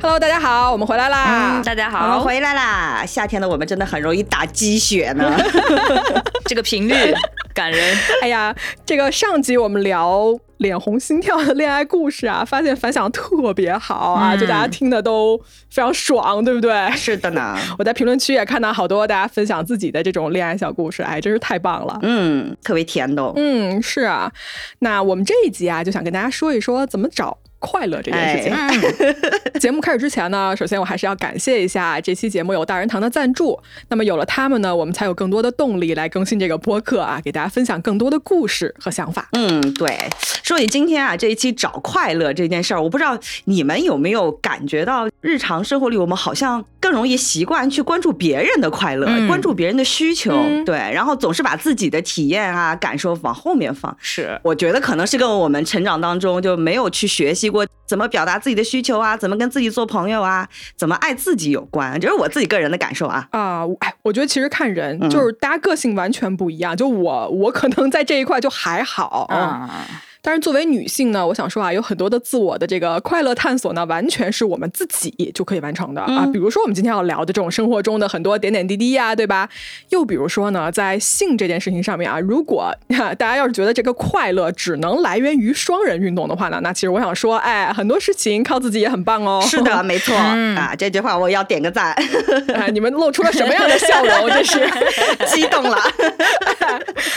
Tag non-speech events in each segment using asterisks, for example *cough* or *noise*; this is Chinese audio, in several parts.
Hello，大家好，我们回来啦！大家好我们好，回来啦！夏天的我们真的很容易打鸡血呢。*laughs* 这个频率 *laughs* 感人。哎呀，这个上集我们聊脸红心跳的恋爱故事啊，发现反响特别好啊，嗯就大家听的都非常爽，对不对？是的呢，*laughs* 我在评论区也看到好多大家分享自己的这种恋爱小故事，哎，真是太棒了。嗯，特别甜的哦。嗯，是啊。那我们这一集啊，就想跟大家说一说怎么找快乐这件事情。哎 *laughs* 节目开始之前呢，首先我还是要感谢一下这期节目有大人堂的赞助。那么有了他们呢，我们才有更多的动力来更新这个播客啊，给大家分享更多的故事和想法。嗯，对。说起今天啊，这一期找快乐这件事儿，我不知道你们有没有感觉到，日常生活里我们好像更容易习惯去关注别人的快乐，嗯关注别人的需求，嗯对，然后总是把自己的体验啊、感受往后面放。是，我觉得可能是跟我们成长当中就没有去学习过怎么表达自己的需求啊，怎么跟自己做朋友啊，怎么爱自己有关，这是我自己个人的感受啊。啊，我哎，我觉得其实看人，嗯就是大家个性完全不一样。就我，我可能在这一块就还好，啊，但是作为女性呢，我想说啊，有很多的自我的这个快乐探索呢，完全是我们自己就可以完成的、啊。嗯比如说我们今天要聊的这种生活中的很多点点滴滴呀、对吧？又比如说呢，在性这件事情上面啊，如果、*laughs* 大家要是觉得这个快乐只能来源于双人运动的话呢，那其实我想说，哎，很多事情靠自己也很棒哦。是的，*laughs* 没错、嗯啊，这句话我要点个赞，*laughs* 哎，你们露出了什么样的笑容？真是。激动了。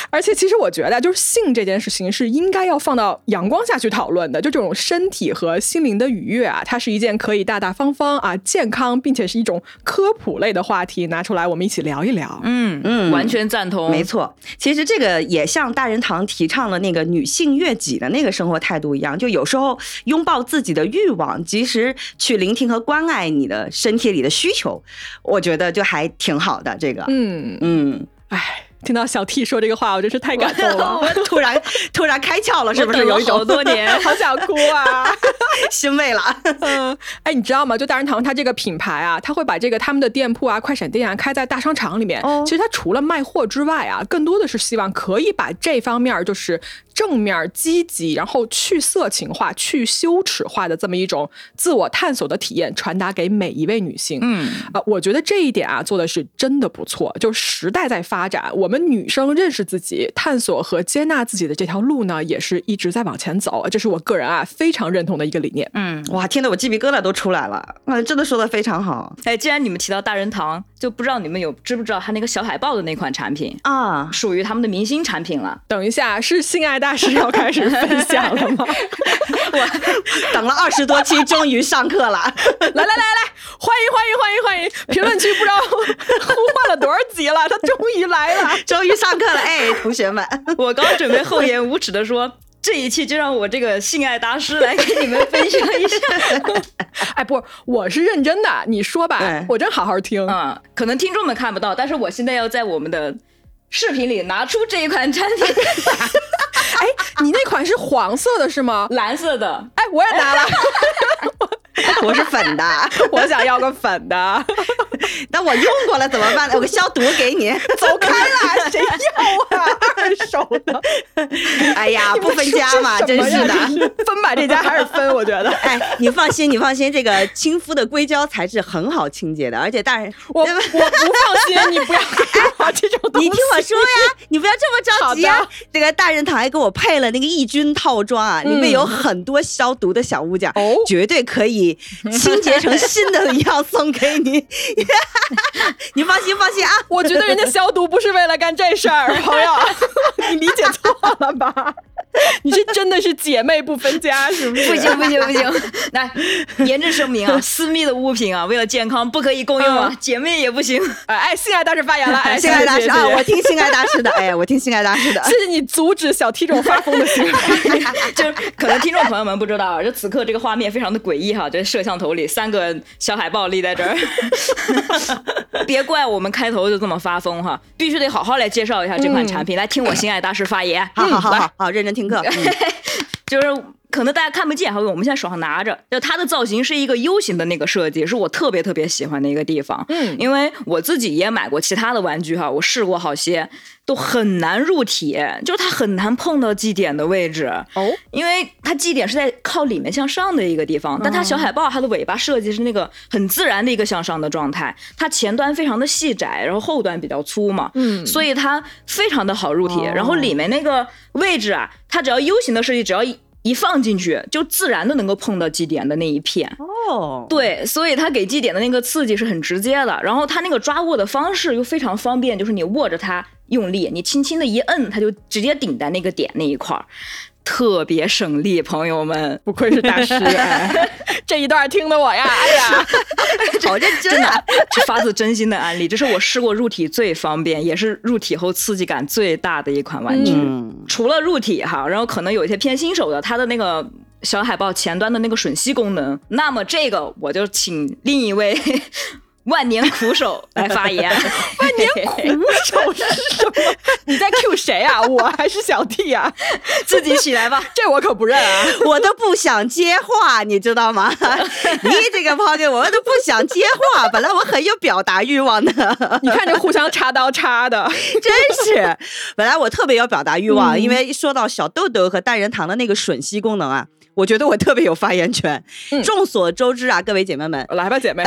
而且其实我觉得，就是性这件事情是应该要放到阳光下去讨论的。就这种身体和心灵的愉悦啊，它是一件可以大大方方啊、健康，并且是一种科普类的话题，拿出来我们一起聊一聊。嗯嗯完全赞同，没错，其实这个也像大人堂提倡的那个女性悦己的那个生活态度一样，就有时候拥抱自己的欲望，及时去聆听和关爱你的身体里的需求，我觉得就还挺好的。这个，嗯，嗯，哎，听到小 T 说这个话，我真是太感动了，突然突然开窍了，*laughs* 是不是有一种好多年 *laughs* 好想哭啊！*laughs* 欣慰了？嗯，哎，你知道吗？就大人堂它这个品牌啊，它会把这个他们的店铺啊、快闪店啊开在大商场里面。哦其实它除了卖货之外啊，更多的是希望可以把这方面就是正面积极，然后去色情化、去羞耻化的这么一种自我探索的体验传达给每一位女性。嗯，啊、我觉得这一点啊做的是真的不错。就时代在发展，我们女生认识自己、探索和接纳自己的这条路呢，也是一直在往前走。这是我个人啊非常认同的一个理念。嗯，哇，听得我鸡皮疙瘩都出来了，啊，真的说的非常好哎，既然你们提到大人堂，就不知道你们有知不知道他那个小海报的那款产品，啊！属于他们的明星产品了。等一下，是性爱大师要开始分享了吗？*laughs* 我等了二十多期，终于上课了。*laughs* 来来来来，欢迎欢迎欢迎欢迎！评论区不知道呼唤了多少集了，他终于来了。终于上课了，哎，同学们，我刚准备厚颜无耻的说。这一期就让我这个性爱大师来给你们分享一下，*laughs* 哎，不，我是认真的，你说吧哎，我真好好听。嗯，可能听众们看不到，但是我现在要在我们的视频里拿出这一款产品，*laughs* 哎，你那款是黄色的是吗？蓝色的，哎，我也拿了，*laughs* 我是粉的，我想要个粉的，*laughs* 但我用过了怎么办呢？我个消毒给你。*laughs* 走开了，*laughs* 谁要啊？二手的，哎呀，不分家嘛，真是的。分吧，这家还是分，我觉得。哎，你放心，你放心，这个亲肤的硅胶材质很好清洁的，而且大人，我我不放心，你不要给我这种东西。你听我说呀，你不要这么着急啊！这个大人堂还给我配了那个抑菌套装啊，里面有很多消毒的小物件，哦绝对可以清洁成新的一样送给你。*laughs* 你放心，放心啊！*laughs* 我觉得人家消毒不是为了干这事儿，朋友，*laughs* 你理解错了吧？你是真的是姐妹不分家，是不是？不行不行不行！来，严正声明啊，私密的物品啊，为了健康不可以共用啊，嗯姐妹也不行。哎哎，性爱大师发言了，哎，性爱大师啊，我听性爱大师的，哎呀，我听性爱大师的。谢谢你阻止小 T 这种发疯的行为。就是可能听众朋友们不知道啊，就此刻这个画面非常的诡异哈，就摄像头里三个小海豹立在这儿，*laughs* 别怪我们开头就这么发疯哈，必须得好好来介绍一下这款产品，来听我心爱大师发言。好好好好好，认真听课。嗯 *laughs* 就是可能大家看不见，哈，我们现在手上拿着，就它的造型是一个 U 型的那个设计，是我特别特别喜欢的一个地方。嗯因为我自己也买过其他的玩具哈，我试过好些，都很难入体，就是它很难碰到 G 点的位置。哦，因为它 G 点是在靠里面向上的一个地方，但它小海豹它的尾巴设计是那个很自然的一个向上的状态，它前端非常的细窄，然后后端比较粗嘛，嗯所以它非常的好入体。哦然后里面那个位置啊，它只要 U 型的设计，只要一一放进去，就自然的能够碰到基点的那一片。哦，对，所以它给基点的那个刺激是很直接的，然后它那个抓握的方式又非常方便，就是你握着它用力，你轻轻的一摁，它就直接顶在那个点那一块儿，特别省力，朋友们。不愧是大师，*laughs* 哎这一段听的我呀，哎呀，*laughs* 好认真啊！是发自真心的安利，这是我试过入体最方便，也是入体后刺激感最大的一款玩具。嗯，除了入体哈，然后可能有一些偏新手的，它的那个小海豹前端的那个吮吸功能，那么这个我就请另一位万年苦手来发言。*laughs* 万年苦手是什么？*laughs* 你在 Q 谁啊？我还是小弟啊？*laughs* 自己起来吧。这我可不认啊！我都不想接话，你知道吗？你这个抛给我，我都不想接话。本来我很有表达欲望的，你看这互相插刀插的，真是。本来我特别有表达欲望，嗯因为一说到小豆豆和大人堂的那个吮吸功能啊，我觉得我特别有发言权。嗯众所周知啊，各位姐妹们，来吧，姐妹，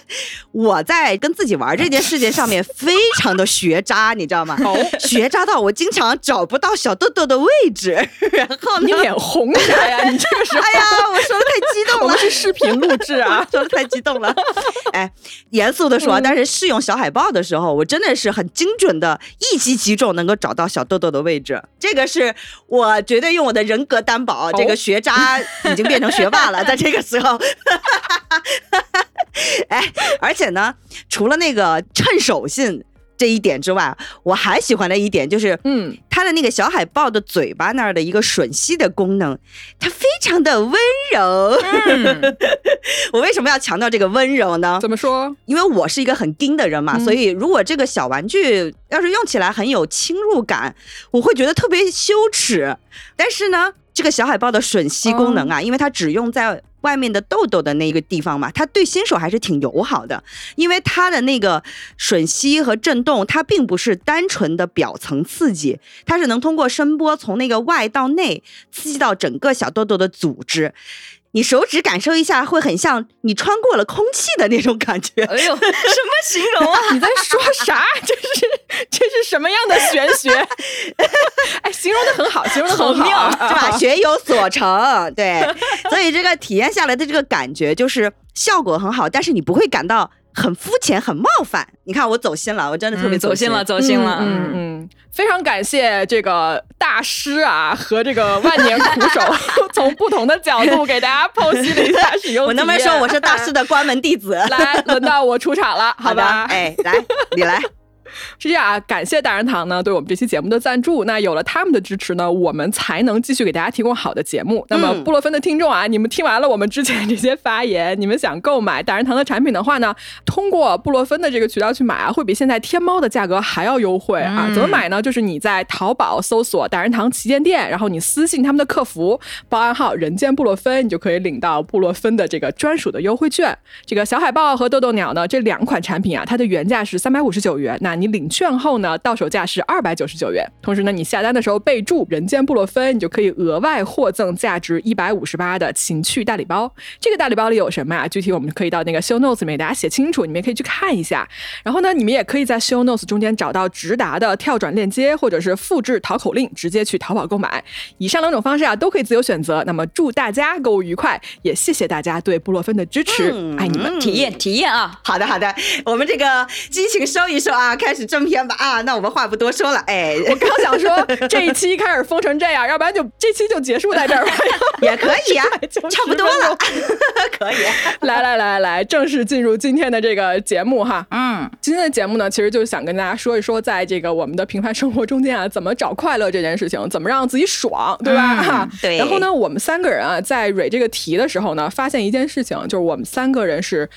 *laughs* 我在跟自己玩这件事情上面非常的学渣，你知道吗？哦学渣到我经常找不到小豆豆的位置，*laughs* 然后你，脸红啥呀？你这个时候，*laughs* 哎呀，我说的太激动了我们。是视频录制啊。说的太激动了，哎，严肃的说但是试用小海豹的时候，我真的是很精准的一击即中，能够找到小豆豆的位置。这个是我绝对用我的人格担保，哦这个学渣已经变成学霸了，*laughs* 在这个时候。*laughs* 哎，而且呢，除了那个趁手性这一点之外，我还喜欢的一点就是，嗯，它的那个小海豹的嘴巴那儿的一个吮吸的功能，它非常的温柔。嗯，*laughs* 我为什么要强调这个温柔呢？怎么说？因为我是一个很丁的人嘛，嗯所以如果这个小玩具要是用起来很有侵入感，我会觉得特别羞耻。但是呢，这个小海豹的吮吸功能啊，因为它只用在外面的痘痘的那个地方嘛，它对新手还是挺友好的，因为它的那个吮吸和震动，它并不是单纯的表层刺激，它是能通过声波从那个外到内刺激到整个小痘痘的组织。你手指感受一下，会很像你穿过了空气的那种感觉。哎呦，*laughs* 什么形容啊？你在说啥？这是这是什么样的玄学？*laughs* 哎，形容的很好，形容的很好妙啊是吧？学有所成，对，所以这个体验下来的这个感觉就是效果很好，但是你不会感到很肤浅、很冒犯。你看我走心了，我真的特别嗯走心了，。走心了。嗯嗯嗯，非常感谢这个大师啊和这个万年苦手 *laughs* *laughs* 从不同的角度给大家剖析了一下使用。*laughs* 我能不能说我是大师的关门弟子？来，轮到我出场了，好的，吧？哎，来，你来。*laughs* 是这样啊，感谢大人堂呢对我们这期节目的赞助。那有了他们的支持呢，我们才能继续给大家提供好的节目。那么嗯布洛芬的听众啊，你们听完了我们之前这些发言，你们想购买大人堂的产品的话呢，通过布洛芬的这个渠道去买啊，会比现在天猫的价格还要优惠啊。嗯怎么买呢？就是你在淘宝搜索大人堂旗舰店，然后你私信他们的客服，报暗号“人间布洛芬”，你就可以领到布洛芬的这个专属的优惠券。这个小海豹和豆豆鸟呢，这两款产品啊，它的原价是三百五十九元，那你领券后呢，到手价是二百九十九元。同时呢，你下单的时候备注“人间布洛芬”，你就可以额外获赠价值一百五十八的情趣大礼包。这个大礼包里有什么啊？具体我们可以到那个 show notes 里面给大家写清楚，你们可以去看一下。然后呢，你们也可以在 show notes 中间找到直达的跳转链接，或者是复制淘口令，直接去淘宝购买。以上两种方式啊，都可以自由选择。那么祝大家购物愉快，也谢谢大家对布洛芬的支持，嗯爱你们。体验体验啊！好的，好的，我们这个激情收一收啊，开始正片吧啊。那我们话不多说了，哎，*laughs* 我刚想说这一期开始封成这样，要不然就这期就结束在这儿吧。*laughs* 也可以啊 *laughs* 就，差不多了，可以。来来来来，正式进入今天的这个节目哈。嗯，今天的节目呢，其实就是想跟大家说一说，在这个我们的平凡生活中间啊，怎么找快乐这件事情，怎么让自己爽，对吧？嗯哈对然后呢，我们三个人啊，在蕊这个题的时候呢，发现一件事情，就是我们三个人是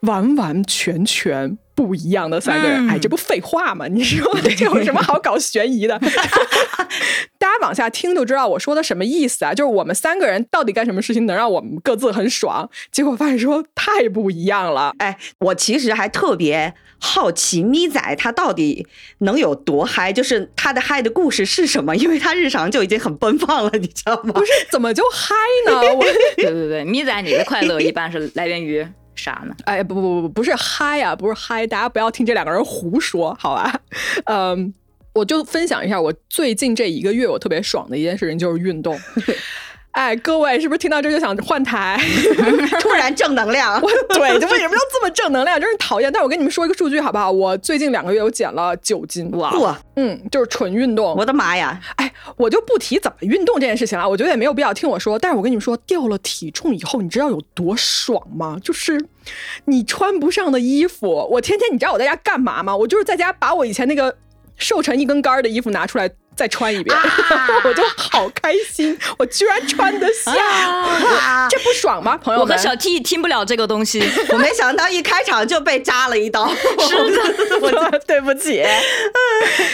完完全全不一样的三个人。嗯哎，这不废话吗？你说这有什么好搞悬疑的？*laughs* *laughs* 大家往下听就知道我说的什么意思啊？就是我们三个人到底干什么事情能让我们各自很爽？结果发现说太不一样了。哎，我其实还特别好奇咪仔他到底能有多嗨，就是他的嗨的故事是什么？因为他日常就已经很奔放了，你知道吗？不是怎么就嗨呢？我 *laughs* 对对对，咪仔，你的快乐一般是来源于啥呢？哎，不不不不，不是嗨啊，不是嗨，大家不要听这两个人胡说，好吧？嗯，我就分享一下我最近这一个月我特别爽的一件事情，就是运动。*laughs* 哎，各位是不是听到这就想换台？*laughs* 突然正能量，*laughs* 我对，就为什么要这么正能量？真是讨厌！但我跟你们说一个数据好不好？我最近两个月我减了九斤，哇，嗯，就是纯运动。我的妈呀！哎，我就不提怎么运动这件事情了，我觉得也没有必要听我说。但是我跟你们说，掉了体重以后，你知道有多爽吗？就是你穿不上的衣服，我天天你知道我在家干嘛吗？我就是在家把我以前那个瘦成一根杆儿的衣服拿出来再穿一遍，*laughs* 我就好开心，我居然穿得下，啊这不爽吗？朋友们，我和小 T 听不了这个东西。*laughs* 我没想到一开场就被扎了一刀，是的，*laughs* 我对不起，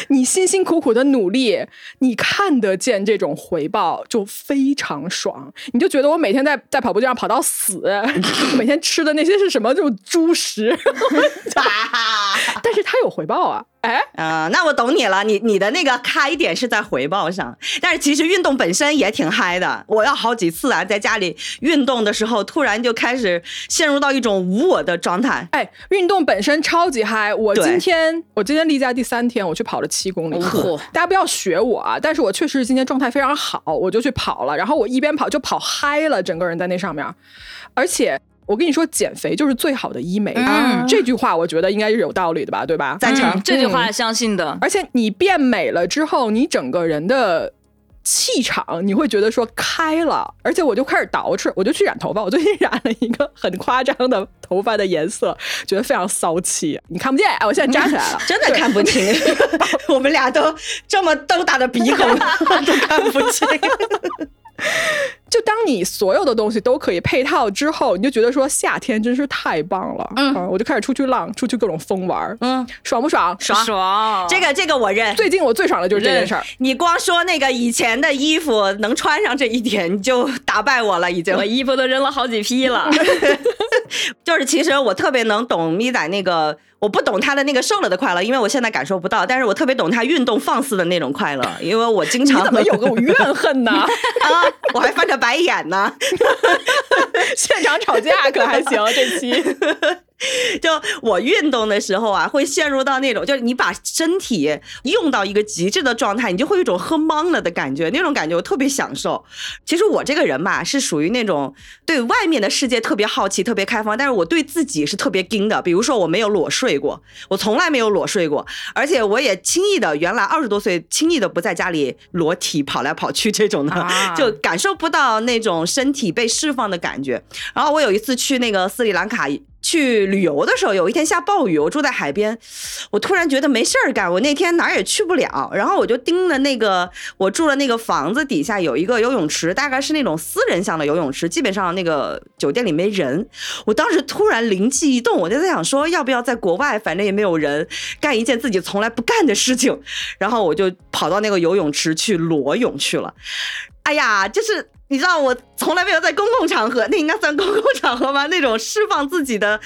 你辛辛苦苦的努力，你看得见这种回报，就非常爽。你就觉得我每天在在跑步机上跑到死，每天吃的那些是什么？就是猪食，*laughs* 但是它有回报啊！哎，啊、那我懂你了，你你的那个嗨点是在回报上，但是其实运动本身也挺嗨的。我要好几次啊，在家里运动的时候，突然就开始陷入到一种无我的状态。哎，运动本身超级嗨！我今天我今天例假第三天，我去跑了七公里。嚯大家不要学我啊！但是我确实今天状态非常好，我就去跑了。然后我一边跑就跑嗨了，整个人在那上面。而且我跟你说，减肥就是最好的医美。嗯这句话我觉得应该是有道理的吧？对吧？赞成嗯这句话相信的。而且你变美了之后，你整个人的气场，你会觉得说开了。而且我就开始捯饬，我就去染头发。我最近染了一个很夸张的头发的颜色，觉得非常骚气。你看不见，哎，我现在扎起来了，*laughs* 真的看不清，我们俩都这么瞪大的鼻孔，都看不清。*laughs* 就当你所有的东西都可以配套之后，你就觉得说夏天真是太棒了。嗯啊我就开始出去浪，出去各种疯玩儿，嗯，爽不爽？爽爽，这个这个我认。最近我最爽的就是这件事儿。你光说那个以前的衣服能穿上这一点，你就打败我了，已经 *laughs* 我。衣服都扔了好几批了。*laughs* 就是其实我特别能懂咪仔那个，我不懂他的那个瘦了的快乐，因为我现在感受不到，但是我特别懂他运动放肆的那种快乐，因为我经你常怎么有个 *laughs* 怨恨呢？啊，我还翻着白眼呢。*laughs* 现场吵架可还行？这期 *laughs* 就我运动的时候啊，会陷入到那种，就是你把身体用到一个极致的状态，你就会有一种喝懵了的感觉，那种感觉我特别享受。其实我这个人吧，是属于那种对外面的世界特别好奇、特别开放，但是我对自己是特别盯的。比如说，我没有裸睡过，我从来没有裸睡过，而且我也轻易的，原来二十多岁轻易的不在家里裸体跑来跑去这种的，啊 *laughs* 就感受不到那种身体被释放的感觉。然后我有一次去那个斯里兰卡。去旅游的时候，有一天下暴雨，我住在海边，我突然觉得没事儿干，我那天哪儿也去不了，然后我就盯着那个我住的那个房子底下有一个游泳池，大概是那种私人向的游泳池，基本上那个酒店里没人。我当时突然灵机一动，我就在想说，要不要在国外，反正也没有人，干一件自己从来不干的事情，然后我就跑到那个游泳池去裸泳去了。哎呀，就是你知道，我从来没有在公共场合，那应该算公共场合吗？那种释放自己的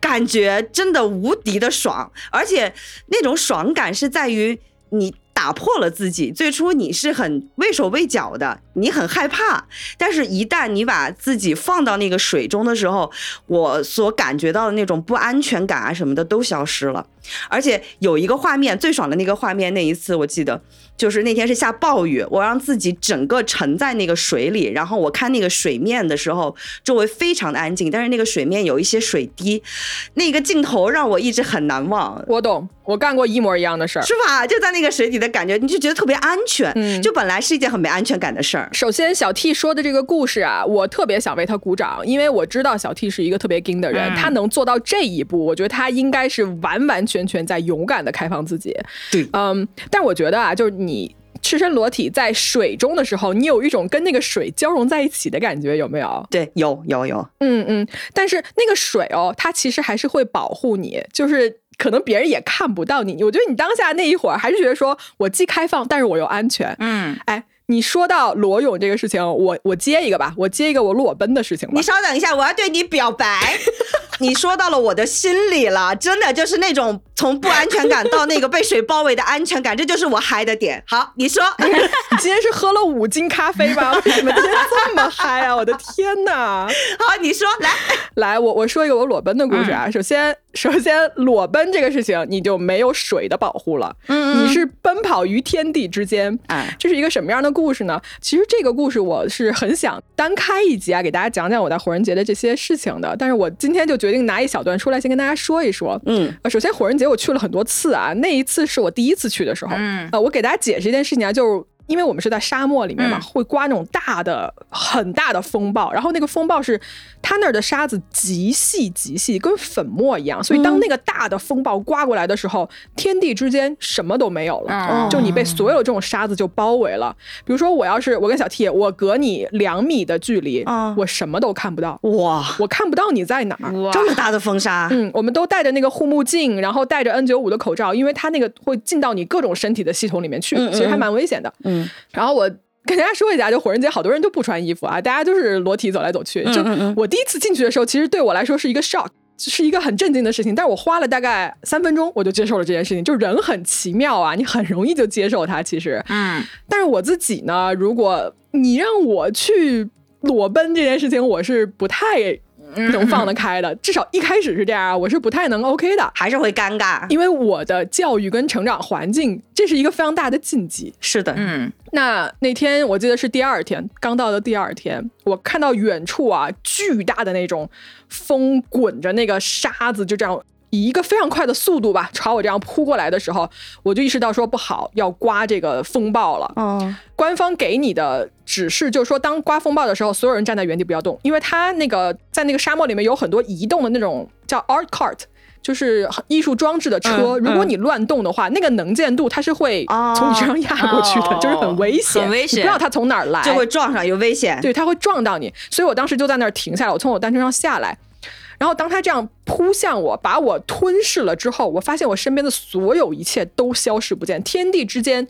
感觉，真的无敌的爽，而且那种爽感是在于你。打破了自己，最初你是很畏手畏脚的，你很害怕，但是一旦你把自己放到那个水中的时候，我所感觉到的那种不安全感啊什么的都消失了。而且有一个画面最爽的那个画面，那一次我记得就是那天是下暴雨，我让自己整个沉在那个水里，然后我看那个水面的时候，周围非常的安静，但是那个水面有一些水滴，那个镜头让我一直很难忘。我懂，我干过一模一样的事儿。是吧？就在那个水底的感觉，你就觉得特别安全。嗯就本来是一件很没安全感的事儿。首先，小 T 说的这个故事啊，我特别想为他鼓掌，因为我知道小 T 是一个特别硬的人，嗯他能做到这一步，我觉得他应该是完完全全在勇敢的开放自己。对嗯，但我觉得啊，就是你赤身裸体在水中的时候，你有一种跟那个水交融在一起的感觉，有没有？对，有有有，嗯嗯，但是那个水哦，它其实还是会保护你，就是。可能别人也看不到你。我觉得你当下那一会儿还是觉得说我既开放，但是我又安全。嗯，哎，你说到裸泳这个事情，我我接一个吧，我接一个我裸奔的事情吧。你稍等一下，我要对你表白。*laughs* *laughs* *laughs* 你说到了我的心里了，真的就是那种从不安全感到那个被水包围的安全感，这就是我嗨的点。好，你说，*laughs* 你今天是喝了五斤咖啡吧？为什么今天这么嗨啊？我的天哪！*laughs* 好，你说，来 *laughs* 来，我我说一个我裸奔的故事啊。首先，首先裸奔这个事情，你就没有水的保护了，嗯，你是奔跑于天地之间。哎，这是一个什么样的故事呢？其实这个故事我是很想单开一集啊，给大家讲讲我在火人节的这些事情的。但是我今天就决定拿一小段出来，先跟大家说一说。嗯，首先火人节我去了很多次啊，那一次是我第一次去的时候。嗯，呃，我给大家解释一件事情啊，就是。因为我们是在沙漠里面嘛，会刮那种大的、很大的风暴，然后那个风暴是它那儿的沙子极细极细，跟粉末一样，所以当那个大的风暴刮过来的时候，天地之间什么都没有了，就你被所有这种沙子就包围了。比如说，我要是我跟小 T，我隔你两米的距离，我什么都看不到。哇，我看不到你在哪儿，这么大的风沙。嗯，我们都戴着那个护目镜，然后戴着 N 九五的口罩，因为它那个会进到你各种身体的系统里面去，其实还蛮危险的。嗯。然后我跟大家说一下，就火人节好多人都不穿衣服啊，大家就是裸体走来走去。就我第一次进去的时候，其实对我来说是一个 shock，是一个很震惊的事情。但是我花了大概三分钟，我就接受了这件事情。就人很奇妙啊，你很容易就接受它。其实，嗯，但是我自己呢，如果你让我去裸奔这件事情，我是不太。能放得开的，至少一开始是这样，我是不太能 OK 的，还是会尴尬，因为我的教育跟成长环境，这是一个非常大的禁忌。是的，嗯，那那天我记得是第二天，刚到的第二天，我看到远处啊，巨大的那种风滚着那个沙子，就这样。以一个非常快的速度吧，朝我这样扑过来的时候，我就意识到说不好，要刮这个风暴了。嗯，官方给你的指示就是说，当刮风暴的时候，所有人站在原地不要动，因为它那个在那个沙漠里面有很多移动的那种叫 art cart，就是艺术装置的车。如果你乱动的话，那个能见度它是会从你身上压过去的，就是很危险，很危险，不知道它从哪儿来，就会撞上，有危险。对，它会撞到你。所以我当时就在那儿停下来，我从我单车上下来。然后当他这样扑向我，把我吞噬了之后，我发现我身边的所有一切都消失不见，天地之间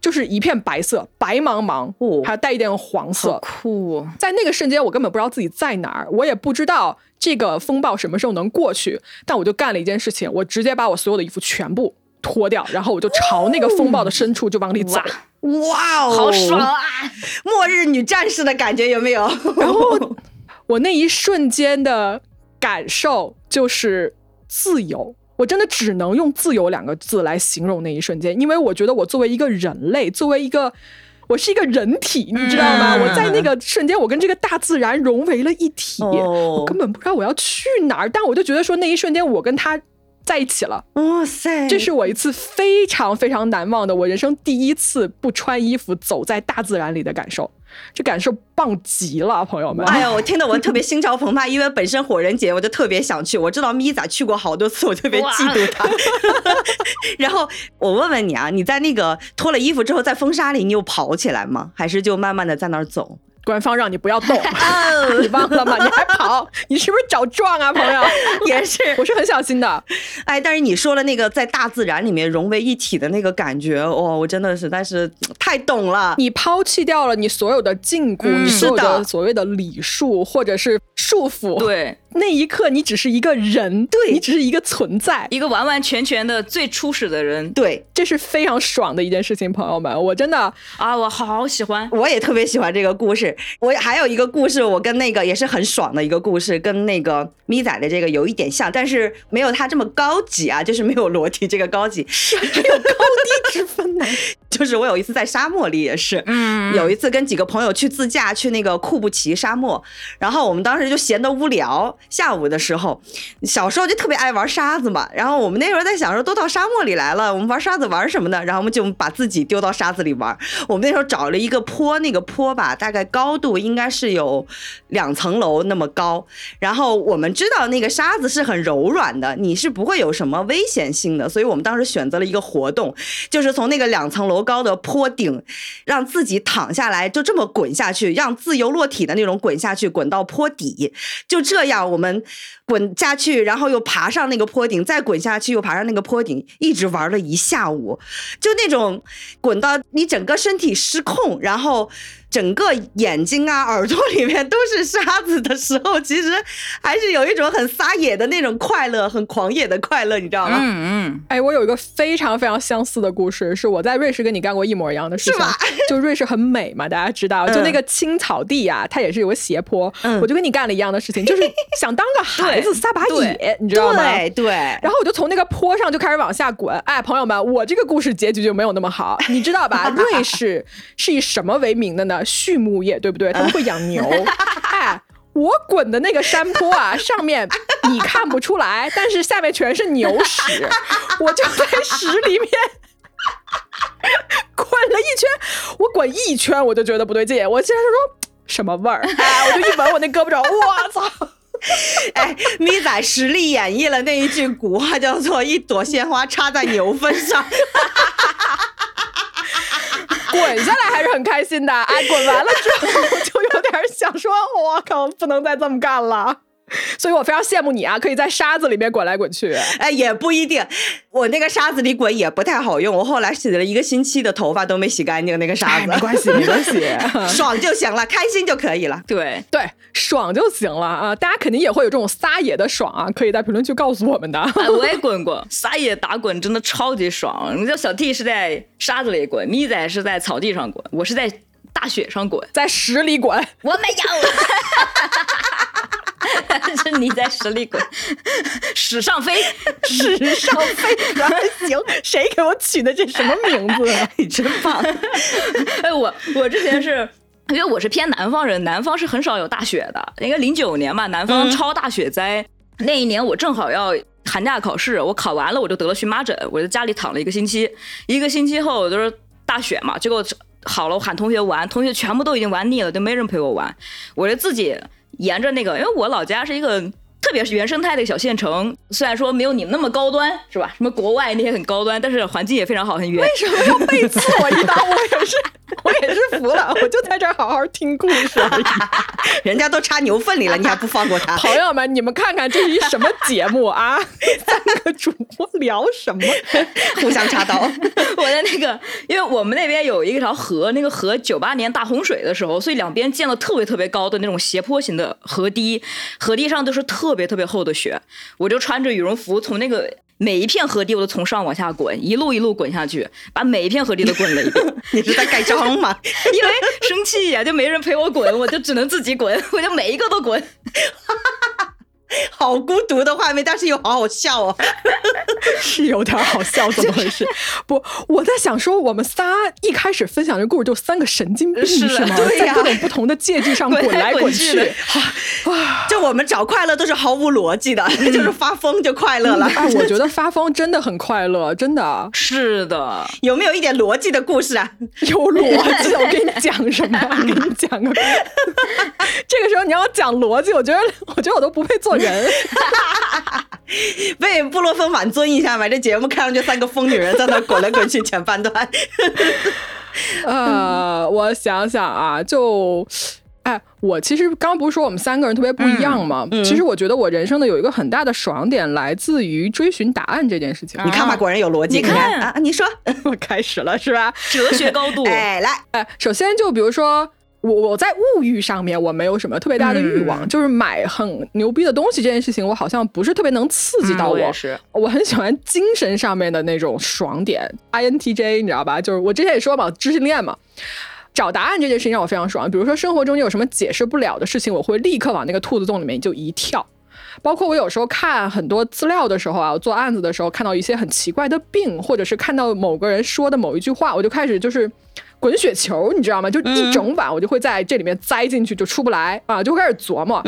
就是一片白色，白茫茫，哦还带一点黄色。酷，在那个瞬间，我根本不知道自己在哪儿，我也不知道这个风暴什么时候能过去。但我就干了一件事情，我直接把我所有的衣服全部脱掉，然后我就朝那个风暴的深处就往里走。哇哦，好爽啊！末日女战士的感觉有没有？然后我那一瞬间的。感受就是自由，我真的只能用“自由”两个字来形容那一瞬间，因为我觉得我作为一个人类，作为一个我是一个人体，你知道吗？我在那个瞬间，我跟这个大自然融为了一体，我根本不知道我要去哪儿，但我就觉得说那一瞬间我跟他在一起了。哇塞，这是我一次非常非常难忘的，我人生第一次不穿衣服走在大自然里的感受。这感受棒极了，朋友们！哎呀，我听得我特别心潮澎湃，因为本身火人节我就特别想去。我知道咪仔去过好多次，我特别嫉妒他。*laughs* 然后我问问你啊，你在那个脱了衣服之后，在风沙里，你有跑起来吗？还是就慢慢的在那儿走？官方让你不要动，*laughs* *laughs* 你忘了吗？你还跑？你是不是找撞啊，朋友？*laughs* 也是，我是很小心的。哎，但是你说了那个在大自然里面融为一体的那个感觉，哇，我真的实在是太懂了。你抛弃掉了你所有的禁锢，你所有的所谓的礼数或者是束缚，对。那一刻，你只是一个人，对你只是一个存在，一个完完全全的最初始的人，对，这是非常爽的一件事情，朋友们，我真的啊，我好喜欢，我也特别喜欢这个故事。我还有一个故事，我跟那个也是很爽的一个故事，跟那个咪仔的这个有一点像，但是没有他这么高级啊，就是没有裸体这个高级，还有高低之分呢。*laughs* 就是我有一次在沙漠里也是，嗯，有一次跟几个朋友去自驾去那个库布齐沙漠，然后我们当时就闲得无聊。下午的时候，小时候就特别爱玩沙子嘛。然后我们那时候在想说，都到沙漠里来了，我们玩沙子玩什么呢？然后我们就把自己丢到沙子里玩。我们那时候找了一个坡，那个坡吧，大概高度应该是有两层楼那么高。然后我们知道那个沙子是很柔软的，你是不会有什么危险性的。所以我们当时选择了一个活动，就是从那个两层楼高的坡顶，让自己躺下来，就这么滚下去，让自由落体的那种滚下去，滚到坡底。就这样，我们滚下去，然后又爬上那个坡顶，再滚下去，又爬上那个坡顶，一直玩了一下午。就那种滚到你整个身体失控，然后。整个眼睛啊、耳朵里面都是沙子的时候，其实还是有一种很撒野的那种快乐，很狂野的快乐，你知道吗？嗯嗯，哎，我有一个非常非常相似的故事，是我在瑞士跟你干过一模一样的事情。是吧？*laughs* 就瑞士很美嘛，大家知道，就那个青草地呀，它也是有个斜坡，我就跟你干了一样的事情，就是想当个孩子撒把 *laughs* 野，你知道吗？对对。然后我就从那个坡上就开始往下滚。哎，朋友们，我这个故事结局就没有那么好，你知道吧？*laughs* 瑞士是以什么为名的呢？畜牧业对不对？他们会养牛。*laughs* 哎，我滚的那个山坡啊，上面你看不出来，但是下面全是牛屎。*laughs* 我就在屎里面滚了一圈，我滚一圈我就觉得不对劲。我竟然说什么味儿？*laughs* 哎，我就一闻我那胳膊肘，我操！哎，咪仔实力演绎了那一句古话，叫做“一朵鲜花插在牛粪上”。滚下来还是很开心的，哎，滚完了之后 *laughs* 就有点想说，我靠，不能再这么干了。所以我非常羡慕你啊，可以在沙子里面滚来滚去。哎，也不一定，我那个沙子里滚也不太好用。我后来洗了一个星期的头发都没洗干净，那个沙子。没关系，没关系，*laughs* 爽就行了，开心就可以了。对对，爽就行了啊！大家肯定也会有这种撒野的爽啊，可以在评论区告诉我们的。哎，我也滚过，撒野打滚真的超级爽。你道小 T 是在沙子里滚，咪仔是在草地上滚，我是在大雪上滚，在屎里滚。我没有。*laughs* 是你在屎里滚，屎上飞，屎上飞还行？谁给我取的这什么名字？你 *laughs* 真棒！*laughs* 哎，我我之前是因为我是偏南方人，南方是很少有大雪的。应该零九年吧，南方超大雪灾。那一年我正好要寒假考试，我考完了我就得了荨麻疹，我在家里躺了一个星期。一个星期后就是大雪嘛，结果好了，我喊同学玩，同学全部都已经玩腻了，就没人陪我玩，我就自己。沿着那个，因为我老家是一个特别是原生态的小县城，虽然说没有你们那么高端，是吧？什么国外那些很高端，但是环境也非常好，很远。*laughs* 为什么要背刺我一刀？我也是，我也是服了。我就在这儿好好听故事而已。*laughs* 人家都插牛粪里了，你还不放过他？*laughs* 朋友们，你们看看这是一什么节目啊？三个主播聊什么？*laughs* 互相插刀。*laughs* 我在那个，因为我们那边有一条河，那个河九八年大洪水的时候，所以两边建了特别特别高的那种斜坡型的河堤，河堤上都是特别特别厚的雪。我就穿着羽绒服从那个。每一片河堤我都从上往下滚，一路一路滚下去，把每一片河堤都滚了一遍。*laughs* 你是在盖章吗？因为生气呀，就没人陪我滚，我就只能自己滚，我就每一个都滚。*laughs* 好孤独的画面，但是又好好笑哦，*laughs* 是有点好笑，怎么回事？*laughs* 不，我在想说，我们仨一开始分享这故事就三个神经病是吗？在各种不同的介质上滚来滚去，哇！就我们找快乐都是毫无逻辑的，就是发疯就快乐了。哎，我觉得发疯真的很快乐，真的是的。有没有一点逻辑的故事啊？有逻辑，我给你讲什么？给你讲个。这个时候你要讲逻辑，我觉得，我觉得我都不配做。人，*laughs* 为布洛芬挽尊一下吧！这节目看上去三个疯女人在那滚来滚去前半段。*laughs* 呃，我想想啊，就，哎，我其实刚不是说我们三个人特别不一样吗？其实我觉得我人生的有一个很大的爽点来自于追寻答案这件事情。你看吧，果然有逻辑。你看啊，你说，*laughs* 我开始了是吧？哲学高度。哎，来，哎，首先就比如说。我我在物欲上面我没有什么特别大的欲望，就是买很牛逼的东西这件事情，我好像不是特别能刺激到我。我是，我很喜欢精神上面的那种爽点，INTJ 你知道吧？就是我之前也说嘛，知识链嘛，找答案这件事情让我非常爽。比如说生活中有什么解释不了的事情，我会立刻往那个兔子洞里面就一跳。包括我有时候看很多资料的时候啊，我做案子的时候看到一些很奇怪的病，或者是看到某个人说的某一句话，我就开始就是。滚雪球，你知道吗？就一整晚，我就会在这里面栽进去，就出不来啊，就会开始琢磨。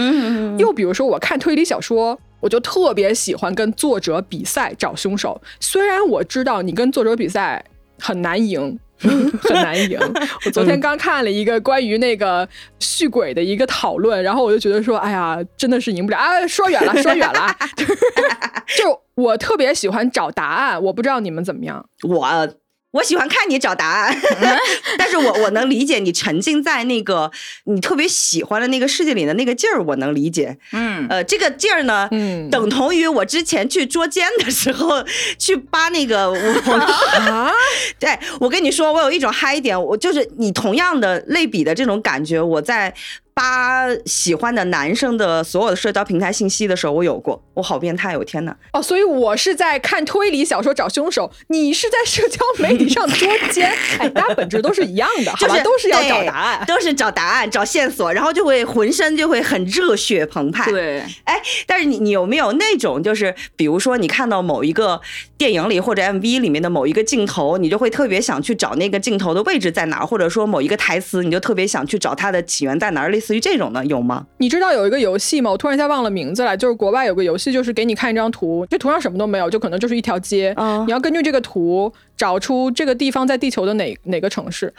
又比如说，我看推理小说，我就特别喜欢跟作者比赛找凶手。虽然我知道你跟作者比赛很难赢，很难赢。*laughs* 我昨天刚看了一个关于那个续鬼的一个讨论，然后我就觉得说，哎呀，真的是赢不了啊！说远了，说远了。*laughs* *laughs* 就我特别喜欢找答案，我不知道你们怎么样。我。我喜欢看你找答案，*laughs* 但是我我能理解你沉浸在那个你特别喜欢的那个世界里的那个劲儿，我能理解。嗯，呃，这个劲儿呢，嗯等同于我之前去捉奸的时候 *laughs* 去扒那个我。啊，*laughs* 对我跟你说，我有一种嗨点，我就是你同样的类比的这种感觉，我在扒喜欢的男生的所有的社交平台信息的时候，我有过，我好变态，我天哪！哦，所以我是在看推理小说找凶手，你是在社交媒体上捉奸，*laughs* 哎，大家本质都是一样的，就是都是要找答案。都是找答案、找线索，然后就会浑身就会很热血澎湃。对，哎，但是你你有没有那种，就是比如说你看到某一个电影里或者 MV 里面的某一个镜头，你就会特别想去找那个镜头的位置在哪，或者说某一个台词，你就特别想去找它的起源在哪儿，类似于这种的，有吗？你知道有一个游戏吗？我突然一下忘了名字了，就是国外有个游戏，就是给你看一张图，这图上什么都没有，就可能就是一条街，嗯你要根据这个图找出这个地方在地球的哪哪个城市。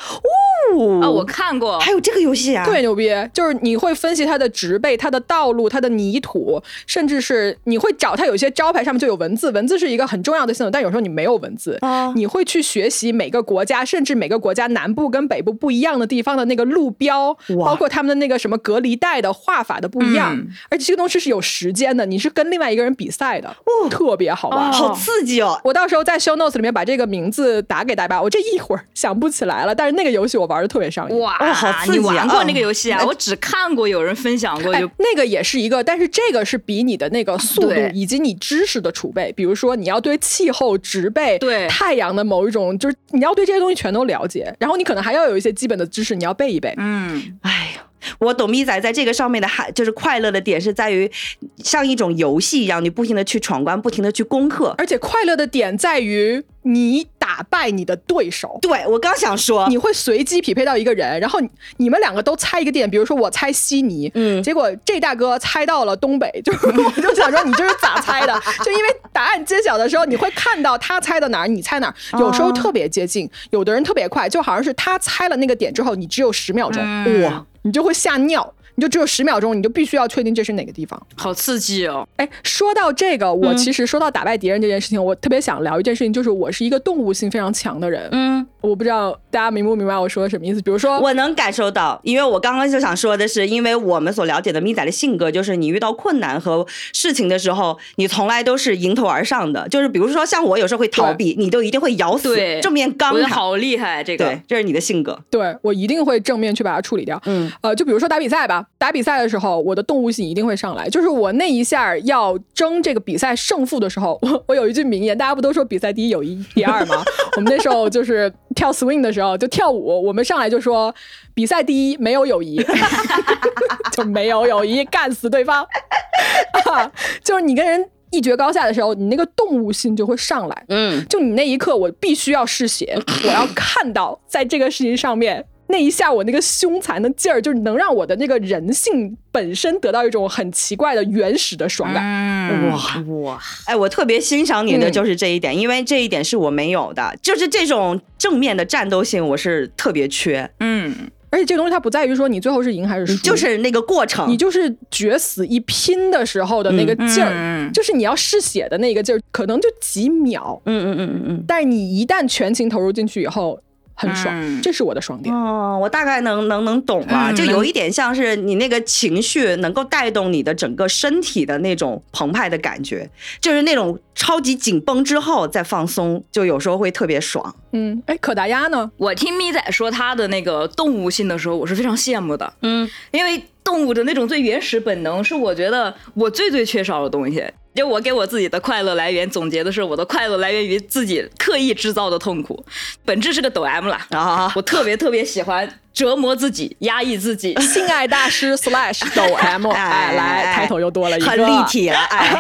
啊，我看过，还有这个游戏啊？特别牛逼，就是你会分析它的植被、它的道路、它的泥土，甚至是你会找它有些招牌上面就有文字，文字是一个很重要的线索，但有时候你没有文字，啊你会去学习每个国家，甚至每个国家南部跟北部不一样的地方的那个路标，包括他们的那个什么隔离带的画法的不一样，嗯而且这个东西是有时间的，你是跟另外一个人比赛的，特别好玩。哦好刺激哦！我到时候在 show notes 里面把这个名字打给大家，我这一会儿想不起来了，但是那个游戏我玩的特别上瘾。哇，哦好刺激啊你玩过那个哦游戏啊？我只看过有人分享过，哎就，那个也是一个，但是这个是比你的那个速度以及你知识的储备，比如说你要对气候、植被、对太阳的某一种，就是你要对这些东西全都了解，然后你可能还要有一些基本的知识，你要背一背。嗯，哎呀。我懂咪仔在这个上面的嗨，就是快乐的点是在于，像一种游戏一样，你不停的去闯关，不停的去攻克。而且快乐的点在于你打败你的对手。对我刚想说，你会随机匹配到一个人，然后你你们两个都猜一个点，比如说我猜悉尼，嗯结果这大哥猜到了东北，*laughs* 就我就想说你这是咋猜的？*laughs* 就因为答案揭晓的时候，你会看到他猜的哪儿，你猜哪儿，有时候特别接近，有的人特别快，就好像是他猜了那个点之后，你只有十秒钟，嗯哇，你就会吓尿。你就只有十秒钟，你就必须要确定这是哪个地方。好刺激哦！哎，说到这个，我其实说到打败敌人这件事情，我特别想聊一件事情，就是我是一个动物性非常强的人。嗯，我不知道大家明不明白我说的什么意思。比如说，我能感受到，因为我刚刚就想说的是，因为我们所了解的咪仔的性格，就是你遇到困难和事情的时候，你从来都是迎头而上的。就是比如说像我有时候会逃避，你都一定会咬死对，正面刚好厉害，这个对，这是你的性格。对我一定会正面去把它处理掉。嗯，呃，就比如说打比赛吧，打比赛的时候，我的动物性一定会上来。就是我那一下要争这个比赛胜负的时候，我我有一句名言，大家不都说比赛第一友谊第二吗？*laughs* 我们那时候就是跳 swing 的时候，就跳舞，我们上来就说比赛第一没有友谊，*laughs* *laughs* 就没有友谊，干死对方。*laughs* 啊，就是你跟人一决高下的时候，你那个动物性就会上来。嗯，就你那一刻，我必须要嗜血，我要看到在这个事情上面那一下，我那个凶残的劲儿，就是能让我的那个人性本身得到一种很奇怪的原始的爽感。嗯哇哇，哎，我特别欣赏你的嗯就是这一点，因为这一点是我没有的，就是这种正面的战斗性，我是特别缺，嗯，而且这个东西它不在于说你最后是赢还是输，就是那个过程。你就是决死一拼的时候的那个劲儿，嗯嗯就是你要嗜血的那个劲儿，可能就几秒，嗯嗯嗯嗯嗯。但是你一旦全情投入进去以后，很爽，嗯这是我的爽点。哦，我大概能能能懂了，嗯就有一点像是你那个情绪能够带动你的整个身体的那种澎湃的感觉，就是那种超级紧绷之后再放松，就有时候会特别爽。嗯，哎，可达鸭呢？我听咪仔说他的那个动物性的时候，我是非常羡慕的，嗯，因为动物的那种最原始本能是我觉得我最最缺少的东西。就我给我自己的快乐来源总结的是，我的快乐来源于自己刻意制造的痛苦，本质是个抖 M 啦。啊，我特别特别喜欢折磨自己、压抑自己。性爱大师 slash 抖 M，*laughs* 哎，哎来抬头又多了一个，很立。体了，哎，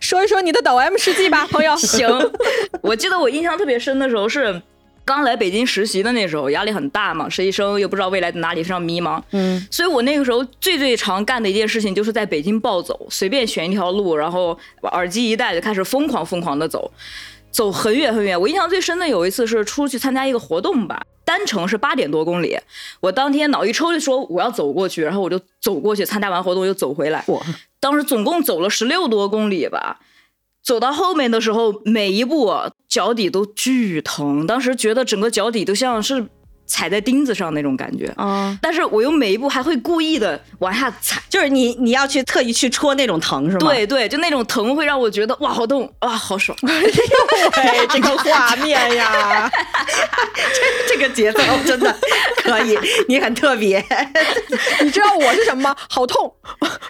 说一说你的抖 M 事迹吧，朋友。行，我记得我印象特别深的时候是刚来北京实习的那时候，压力很大嘛，实习生又不知道未来在哪里，非常迷茫。嗯，所以我那个时候最最常干的一件事情就是在北京暴走，随便选一条路，然后把耳机一戴就开始疯狂疯狂的走。走很远很远，我印象最深的有一次是出去参加一个活动吧，单程是八点多公里。我当天脑一抽就说我要走过去，然后我就走过去参加完活动又走回来。我当时总共走了十六多公里吧，走到后面的时候，每一步脚底都巨疼，当时觉得整个脚底都像是踩在钉子上那种感觉。啊，但是我又每一步还会故意的往下踩，就是你你要去特意去戳那种疼是吗？对对，就那种疼会让我觉得哇好痛哇好爽。*laughs* 哎这个画面呀，*laughs* 这个节奏真的可以，你很特别。*laughs* 你知道我是什么吗？好痛，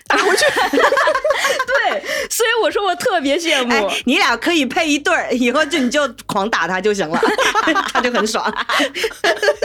打回去。对，所以我说我特别羡慕。哎，你俩可以配一对儿，以后就你就狂打他就行了，他就很爽。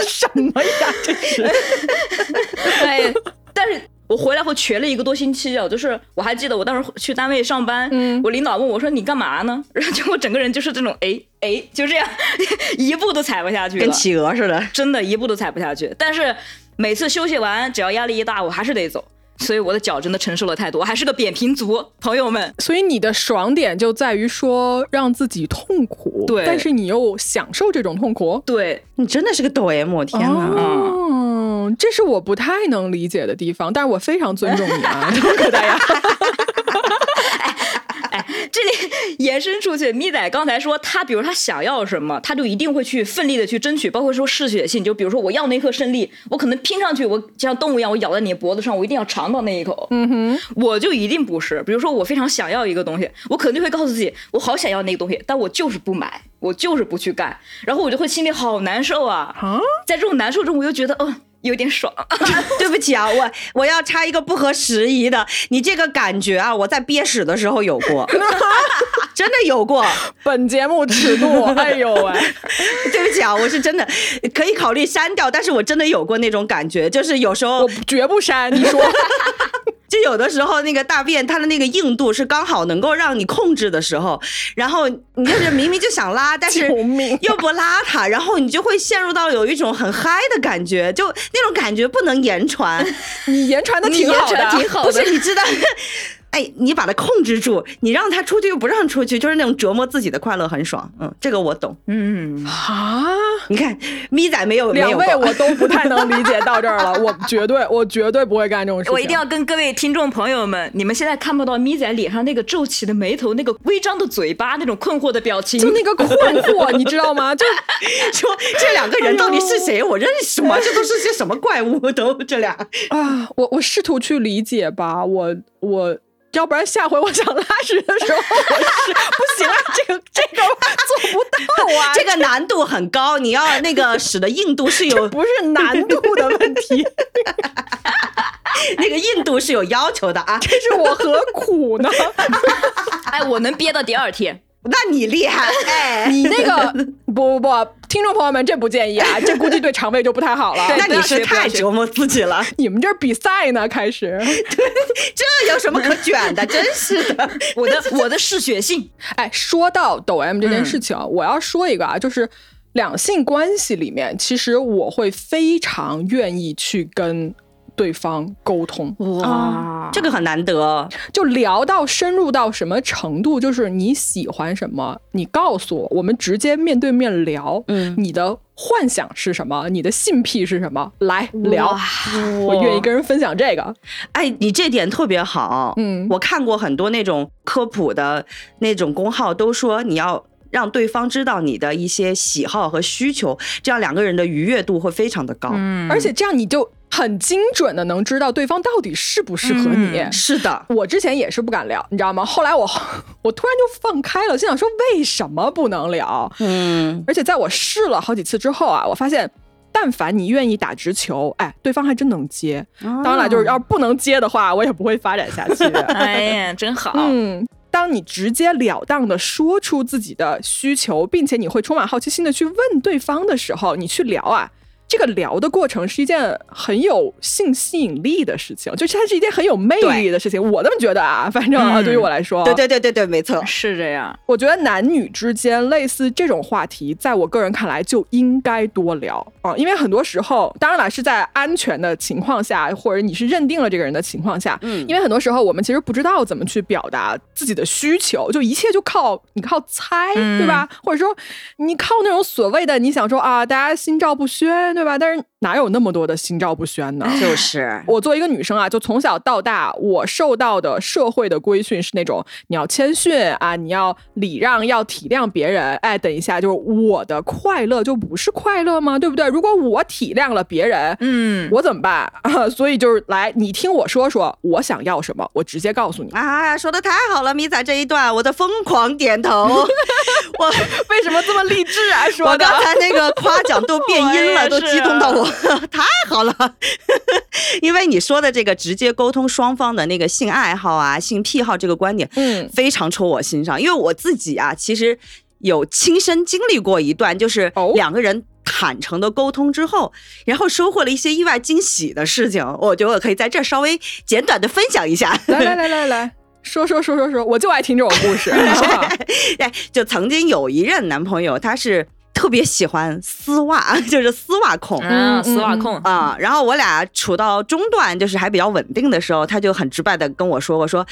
什么呀？这是 *laughs* 哎，但是我回来后瘸了一个多星期啊，就是我还记得我当时去单位上班，嗯我领导问我说你干嘛呢？然后就我整个人就是这种哎哎就这样，*laughs* 一步都踩不下去，跟企鹅似的。真的一步都踩不下去。但是每次休息完，只要压力一大，我还是得走。所以我的脚真的承受了太多，我还是个扁平足，朋友们。所以你的爽点就在于说让自己痛苦，对但是你又享受这种痛苦。对，你真的是个抖 M，我天哪！哦，这是我不太能理解的地方，但是我非常尊重你啊，*laughs* 可大呀。这里 *laughs* 延伸出去，咪仔刚才说他，比如他想要什么，他就一定会去奋力的去争取，包括说嗜血性，就比如说我要那颗胜利，我可能拼上去，我就像动物一样，我咬在你脖子上，我一定要尝到那一口。嗯哼，我就一定不是，比如说我非常想要一个东西，我肯定会告诉自己，我好想要那个东西，但我就是不买，我就是不去干，然后我就会心里好难受啊。啊，在这种难受中，我又觉得，嗯、有点爽。*laughs* 对不起啊，我我要插一个不合时宜的，你这个感觉啊，我在憋屎的时候有过，*laughs* 真的有过。本节目尺度，*laughs* 哎呦喂，对不起啊，我是真的可以考虑删掉，但是我真的有过那种感觉，就是有时候我绝不删。你说，就有的时候那个大便它的那个硬度是刚好能够让你控制的时候，然后你就是明明就想拉，但是 *laughs* 又不拉它，然后你就会陷入到有一种很嗨的感觉，就那种感觉不能言传，*laughs* 你言传的挺好的，挺好的。*laughs* 不是你知道。哎，你把它控制住，你让他出去又不让出去，就是那种折磨自己的快乐，很爽。嗯，这个我懂。嗯，啊。你看，咪仔没有两位我都不太能理解到这儿了，*laughs* 我绝对我绝对不会干这种事情。我一定要跟各位听众朋友们，你们现在看不到咪仔脸上那个皱起的眉头，那个微张的嘴巴，那种困惑的表情，就那个困惑，你知道吗？*laughs* 就说这两个人到底是谁？我认识吗？这都是些什么怪物？都这俩。啊，我我试图去理解吧，我我。要不然下回我想拉屎的时候，我是不行啊，这个这个做不到啊，这个难度很高，你要那个屎的硬度是有，*laughs* 不是难度的问题，那个硬度是有要求的啊。这是我何苦呢？*laughs* 哎，我能憋到第二天。那你厉害，哎，*laughs* 你那个不不不，听众朋友们，这不建议啊，*laughs* 这估计对肠胃就不太好了。那你是太折磨自己了。*laughs* 你们这比赛呢，开始，这有什么可卷的？真是的，我的我的嗜血性。哎，说到抖 M 这件事情，我要说一个啊，就是两性关系里面，其实我会非常愿意去跟。对方沟通哇，这个很难得。就聊到深入到什么程度，就是你喜欢什么，你告诉我，我们直接面对面聊。嗯，你的幻想是什么？你的性癖是什么？来聊，我愿意跟人分享这个。哎，你这点特别好。嗯，我看过很多那种科普的那种公号，都说你要。让对方知道你的一些喜好和需求，这样两个人的愉悦度会非常的高。嗯，而且这样你就很精准的能知道对方到底适不适合你。嗯是的，我之前也是不敢聊，你知道吗？后来我 *laughs* 我突然就放开了，心想说为什么不能聊？嗯，而且在我试了好几次之后啊，我发现。但凡你愿意打直球，哎，对方还真能接。哦当然了，就是要不能接的话，我也不会发展下去。*laughs* 哎呀，真好。*laughs* 嗯，当你直截了当的说出自己的需求，并且你会充满好奇心的去问对方的时候，你去聊啊，这个聊的过程是一件很有性吸引力的事情，就是它是一件很有魅力的事情。我那么觉得啊，反正啊，嗯对于我来说，对对对对对，没错。是这样，我觉得男女之间类似这种话题，在我个人看来就应该多聊啊，因为很多时候，当然了，是在安全的情况下，或者你是认定了这个人的情况下，嗯因为很多时候我们其实不知道怎么去表达自己的需求，就一切就靠你靠猜，嗯对吧？或者说你靠那种所谓的你想说啊，大家心照不宣，对吧？但是哪有那么多的心照不宣呢？*laughs* 就是我作为一个女生啊，就从小到大，我受到的社会的规训是那种你要谦逊啊，你要礼让，要体谅别人。哎，等一下，就是我的快乐就不是快乐吗？对不对？如果我体谅了别人，嗯，我怎么办啊？所以就是来，你听我说说，我想要什么，我直接告诉你。啊，说的太好了，米仔这一段我在疯狂点头。我 *laughs* *laughs* 为什么这么励志啊？说我刚才那个夸奖都变音了，都激动到我，*laughs* 太好了。*laughs* 因为你说的这个直接沟通双方的那个性爱好啊、性癖好这个观点，嗯非常戳我心上。因为我自己啊，其实有亲身经历过一段，就是哦两个人。坦诚的沟通之后，然后收获了一些意外惊喜的事情，我觉得我可以在这儿稍微简短的分享一下。来来来来来，*laughs* 说说说说说，我就爱听这种故事。哎，就曾经有一任男朋友，他是特别喜欢丝袜，*laughs* 就是丝袜控。啊，嗯丝袜控，啊、然后我俩处到中段，就是还比较稳定的时候，他就很直白的跟我说过，说，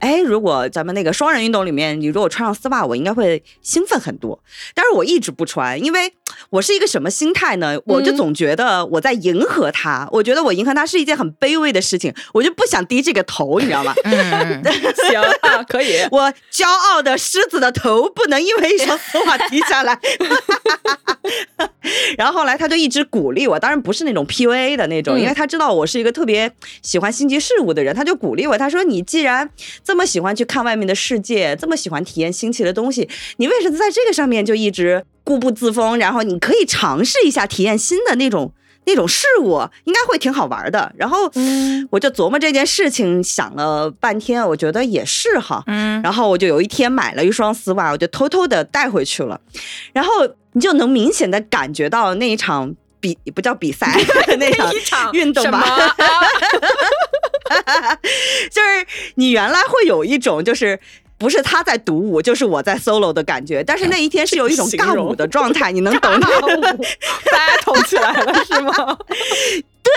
哎，如果咱们那个双人运动里面，你如果穿上丝袜，我应该会兴奋很多。但是我一直不穿，因为我是一个什么心态呢？我就嗯总觉得我在迎合他，我觉得我迎合他是一件很卑微的事情，我就不想低这个头，你知道吗？嗯，*laughs* 行啊，可以。我骄傲的狮子的头不能因为一双丝袜 *laughs* 低下来。*laughs* 然后后来他就一直鼓励我，当然不是那种 PUA 的那种，嗯。因为他知道我是一个特别喜欢新奇事物的人，他就鼓励我，他说：“你既然这么喜欢去看外面的世界，这么喜欢体验新奇的东西，你为什么在这个上面就一直固步自封？然后你可以尝试一下体验新的那种。”那种事物应该会挺好玩的，然后嗯。我就琢磨这件事情，想了半天，我觉得也是哈，嗯，然后我就有一天买了一双丝袜，我就偷偷的带回去了，然后你就能明显的感觉到那一场比不叫比赛，*laughs* 那场一场运动吧，啊 *laughs* 就是你原来会有一种就是。不是他在独舞，就是我在 solo 的感觉。但是那一天是有一种尬舞的状态，你能懂 *laughs* 吗？battle 起来了是吗？对，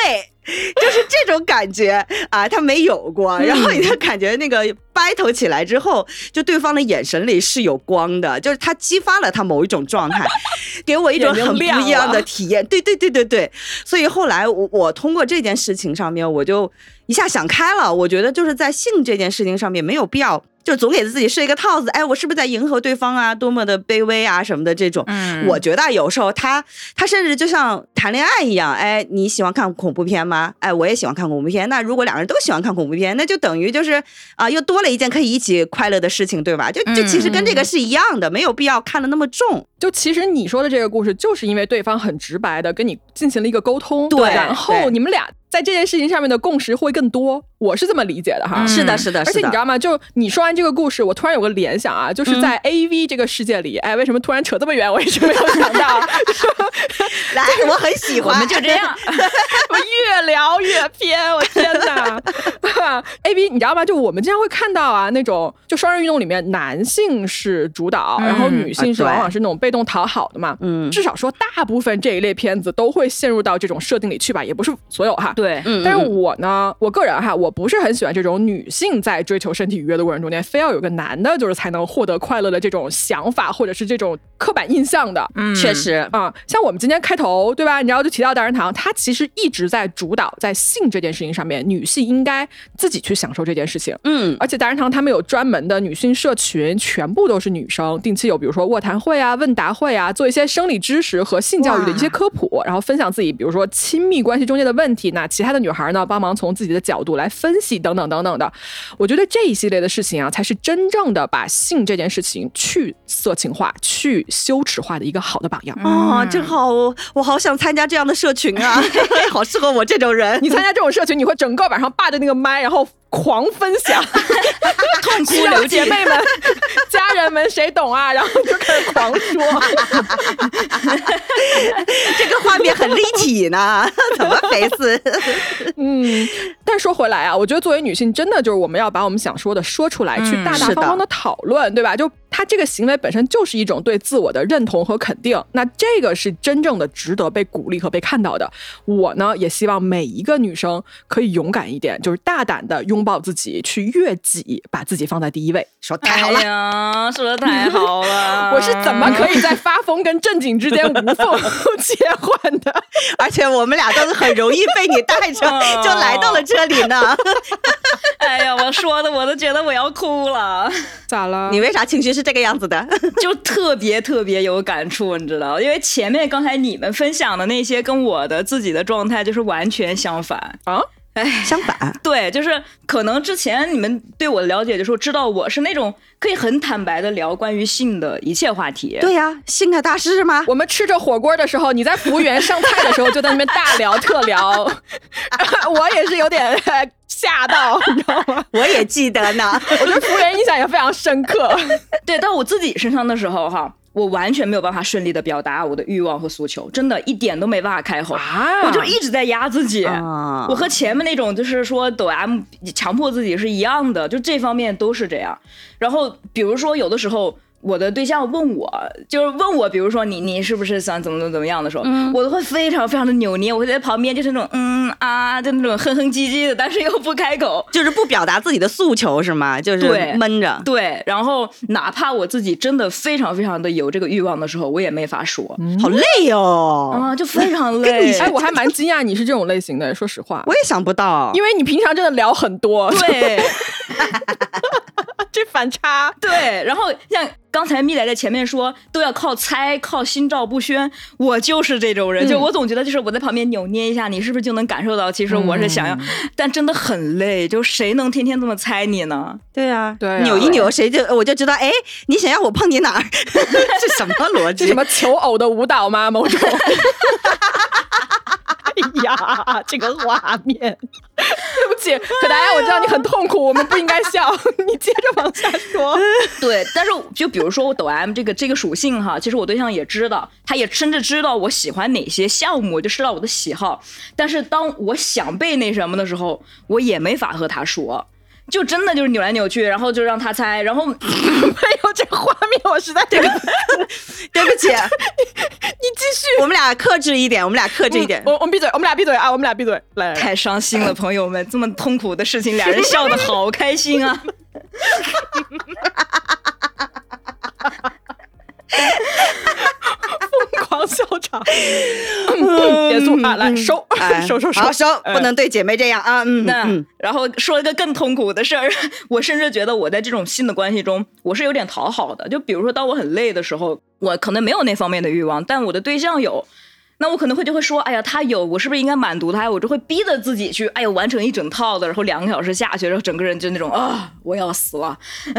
就是这种感觉啊，他没有过。然后你就感觉那个 battle 起来之后，就对方的眼神里是有光的，就是他激发了他某一种状态，给我一种很不一样的体验。对对对对对，所以后来我我通过这件事情上面，我就一下想开了。我觉得就是在性这件事情上面没有必要。就总给自己设一个套子，哎，我是不是在迎合对方啊？多么的卑微啊，什么的这种。嗯我觉得有时候他他甚至就像谈恋爱一样，哎，你喜欢看恐怖片吗？哎，我也喜欢看恐怖片。那如果两个人都喜欢看恐怖片，那就等于就是啊、又多了一件可以一起快乐的事情，对吧？就就其实跟这个是一样的，没有必要看得那么重。就其实你说的这个故事，就是因为对方很直白的跟你进行了一个沟通，对然后你们俩在这件事情上面的共识会更多，我是这么理解的哈。嗯是的，是的，而且你知道吗？就你说完这个故事，我突然有个联想啊，就是在 A V 这个世界里，哎，为什么突然扯这么远？我一直没有想到，*laughs* 来，*laughs* 我很喜我欢，们就这样，*laughs* 我越聊越偏，我天哪！A V 你知道吗？就我们经常会看到啊，那种就双人运动里面，男性是主导，嗯然后女性是往往是那种被动讨好的嘛。嗯至少说大部分这一类片子都会陷入到这种设定里去吧，也不是所有哈。。对，嗯，但是嗯我呢，我个人哈，我不是很喜欢这种女性在追求身体愉悦的过程中间，非要有个男的，就是才能获得快乐的这种想法，或者是这种刻板印象的。嗯确实，啊、像我们今天开头对吧？你知道就提到大人堂，它其实一直在主导在性这件事情上面，女性应该自己去享受这件事情。嗯而且大人堂他们有专门的女性社群，全部都是女生，定期有比如说卧谈会啊、问答会啊，做一些生理知识和性教育的一些科普，然后分享自己比如说亲密关系中间的问题。那其他的女孩呢，帮忙从自己的角度来分析等等等等的。我觉得这一系列的事情啊，才是真正的把性这件事情去色情化、去羞耻化的一个好的榜样。哦，真好，我我好想参加这样的社群啊，*laughs* 好适合我这种人。你参加这种社群，你会整个晚上霸着那个麦，然后狂分享，痛哭流涕姐妹们、家人们谁懂啊？然后就开始狂说。*laughs* 这个画面很立体呢，*laughs* 怎么回事？*laughs* 嗯，但说回来啊，我觉得作为女性，真的就是我们要把我们想说的说出来，去嗯大大方方的讨论，对吧？就他这个行为本身就是一种对自我的认同和肯定，那这个是真正的值得被鼓励和被看到的。我呢，也希望每一个女生可以勇敢一点，就是大胆的拥抱自己，去悦己，把自己放在第一位。说太好了，哎呀，说的太好了。我是怎么可以在发疯跟正经之间无缝 *laughs* 切换的？而且我们俩都是很容易被你带着 *laughs* 就来到了这里呢。*laughs* 哎呀，我说的我都觉得我要哭了，咋了？你为啥情绪是这个样子的？*laughs* 就特别特别有感触，你知道？因为前面刚才你们分享的那些跟我的自己的状态就是完全相反啊。哎，相反，*laughs* 对，就是可能之前你们对我的了解，就是知道我是那种可以很坦白的聊关于性的一切话题。对呀，性爱大师吗？我们吃着火锅的时候，你在服务员上菜的时候就在那边大聊特聊，*laughs* 我也是有点吓到，你知道吗？*laughs* 我也记得呢，我对服务员印象也非常深刻。对，到我自己身上的时候，哈。我完全没有办法顺利的表达我的欲望和诉求，真的一点都没办法开口，啊、我就一直在压自己。啊、我和前面那种就是说抖 M 强迫自己是一样的，就这方面都是这样。然后比如说有的时候。我的对象问我，就是问我，比如说你你是不是想怎么怎么怎么样的时候，嗯、我都会非常非常的扭捏，我会在旁边就是那种嗯啊，就那种哼哼唧唧的，但是又不开口，就是不表达自己的诉求是吗？就是闷着。对，然后哪怕我自己真的非常非常的有这个欲望的时候，我也没法说，嗯、好累哦，啊，就非常累。哎，我还蛮惊讶你是这种类型的，说实话，我也想不到，因为你平常真的聊很多，对。*laughs* 这反差，*laughs* 对，然后像刚才蜜仔在前面说都要靠猜，靠心照不宣，我就是这种人，嗯、就我总觉得就是我在旁边扭捏一下，你是不是就能感受到，其实我是想要，嗯、但真的很累，就谁能天天这么猜你呢？对啊，对啊，扭一扭，谁就我就知道，哎，你想要我碰你哪儿？*laughs* 是什么逻辑？*laughs* 是什么求偶的舞蹈吗？某种。哎呀，这个画面，*laughs* 对不起，可达鸭，我知道你很痛苦，我们不应该笑，*laughs* 你接着往下说。*laughs* 对，但是就比如说我抖 M 这个这个属性哈，其实我对象也知道，他也甚至知道我喜欢哪些项目，就知道我的喜好。但是当我想被那什么的时候，我也没法和他说。就真的就是扭来扭去，然后就让他猜，然后 *laughs* 没有这个画面，我实在对不 *laughs* 对不起，你继续，我们俩克制一点，我们俩克制一点，我我们闭嘴，我们俩闭嘴啊，我们俩闭嘴，来，太伤心了，朋友们，这么痛苦的事情，俩人笑的好开心啊。*laughs* 疯 *laughs* 狂笑场，结束啊，来 *laughs* 收，收收收，好收，不能对姐妹这样啊。嗯，那然后说一个更痛苦的事儿，*laughs* 我甚至觉得我在这种新的关系中，我是有点讨好的。就比如说，当我很累的时候，我可能没有那方面的欲望，但我的对象有。那我可能会就会说，哎呀，他有，我是不是应该满足他？我就会逼着自己去，哎呀，完成一整套的，然后两个小时下去，然后整个人就那种啊，我要死了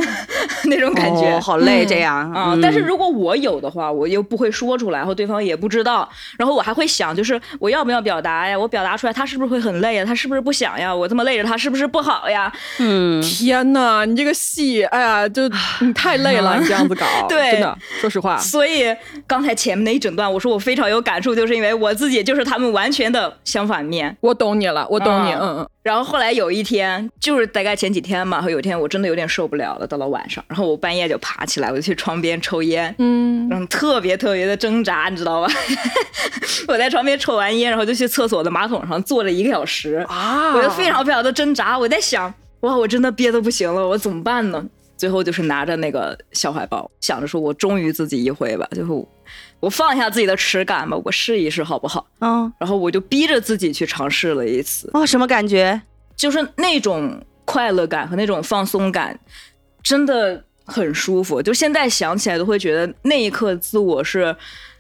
*laughs* 那种感觉，哦、好累这样啊。嗯、但是如果我有的话，我又不会说出来，然后对方也不知道，然后我还会想，就是我要不要表达呀？我表达出来，他是不是会很累呀？他是不是不想呀？我这么累着他，是不是不好呀？嗯，天哪，你这个戏，哎呀，就你太累了，你这样子搞，*laughs* 对，真的，说实话。所以刚才前面那一整段，我说我非常有感触，就是因为我自己就是他们完全的相反面。我懂你了，我懂你，嗯嗯。然后后来有一天，就是大概前几天嘛，有一天我真的有点受不了了，到了晚上，然后我半夜就爬起来，我就去窗边抽烟，嗯，然后特别特别的挣扎，你知道吧？*laughs* 我在床边抽完烟，然后就去厕所的马桶上坐了一个小时啊，我就非常非常的挣扎，我在想，哇，我真的憋得不行了，我怎么办呢？最后就是拿着那个小海报，想着说我忠于自己一回吧，最后我放下自己的耻感吧，我试一试好不好？嗯，然后我就逼着自己去尝试了一次。哦，什么感觉？就是那种快乐感和那种放松感，真的很舒服。就现在想起来都会觉得那一刻自我是。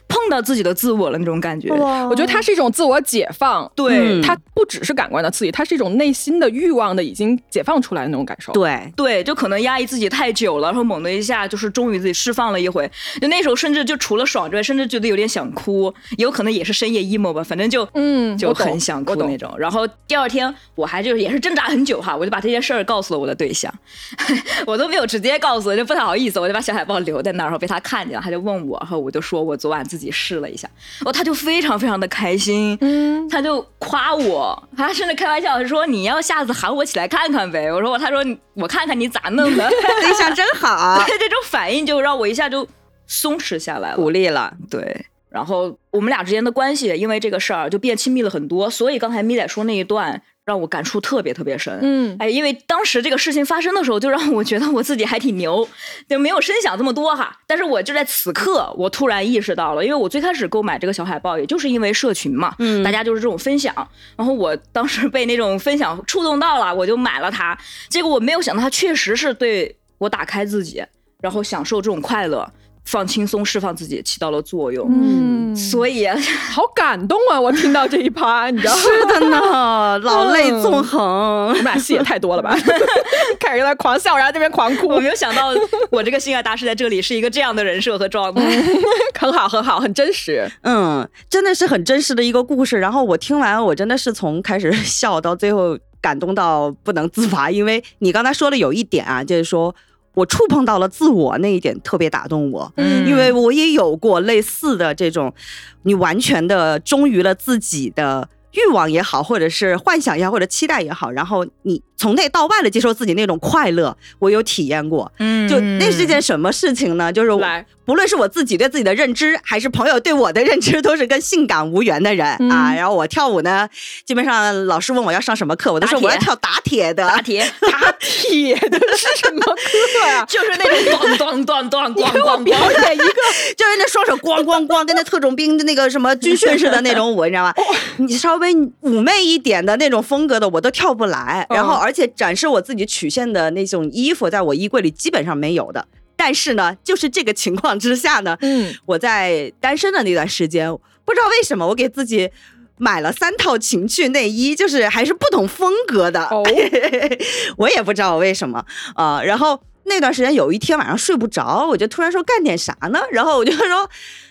碰到自己的自我了那种感觉，我觉得它是一种自我解放，对，它不只是感官的刺激，它是一种内心的欲望的已经解放出来的那种感受。对。对，就可能压抑自己太久了，然后猛的一下就是终于自己释放了一回，就那时候甚至就除了爽之外，甚至觉得有点想哭，有可能也是深夜 emo 吧，反正就嗯就很想哭那种。然后第二天我还就是也是挣扎很久哈，我就把这件事儿告诉了我的对象，*laughs* 我都没有直接告诉，就不太好意思，我就把小海报留在那儿，然后被他看见了，他就问我，然后我就说我昨晚。自己试了一下，哦，他就非常非常的开心，嗯，他就夸我，他甚至开玩笑说你要下次喊我起来看看呗。我说我他说我看看你咋弄的，*laughs* 对象真好，这种反应就让我一下就松弛下来了，鼓励了。对，然后我们俩之间的关系因为这个事儿就变亲密了很多，所以刚才咪仔说那一段。让我感触特别特别深，嗯，哎，因为当时这个事情发生的时候，就让我觉得我自己还挺牛，就没有深想这么多哈。但是我就在此刻，我突然意识到了，因为我最开始购买这个小海报，也就是因为社群嘛，嗯，大家就是这种分享，然后我当时被那种分享触动到了，我就买了它。结果我没有想到，它确实是对我打开自己，然后享受这种快乐。放轻松，释放自己，起到了作用。嗯，所以好感动啊！我听到这一趴，你知道吗？*laughs* 是的呢，老泪纵横。我们俩戏也太多了吧？*laughs* 开始在那狂笑，然后这边狂哭。我没有想到，我这个性爱大师在这里是一个这样的人设和状态，*laughs* 很好，很好，很真实。嗯，真的是很真实的一个故事。然后我听完，我真的是从开始笑到最后感动到不能自拔，因为你刚才说了有一点啊，就是说。我触碰到了自我那一点，特别打动我，嗯，因为我也有过类似的这种，你完全的忠于了自己的欲望也好，或者是幻想也好，或者期待也好，然后你。从内到外的接受自己那种快乐，我有体验过。嗯，就那是件什么事情呢？就是来，不论是我自己对自己的认知，还是朋友对我的认知，都是跟性感无缘的人。啊。然后我跳舞呢，基本上老师问我要上什么课，我都说我要跳打铁的。打铁，打铁？的是什么课呀？就是那种咣咣咣咣咣咣表演一个，就是那双手咣咣咣，跟那特种兵的那个什么军训似的那种舞，你知道吗？你稍微妩媚一点的那种风格的，我都跳不来。然后。而且展示我自己曲线的那种衣服，在我衣柜里基本上没有的。但是呢，就是这个情况之下呢，嗯，我在单身的那段时间，不知道为什么，我给自己买了三套情趣内衣，就是还是不同风格的。哦，*laughs* 我也不知道为什么啊。然后那段时间有一天晚上睡不着，我就突然说干点啥呢？然后我就说。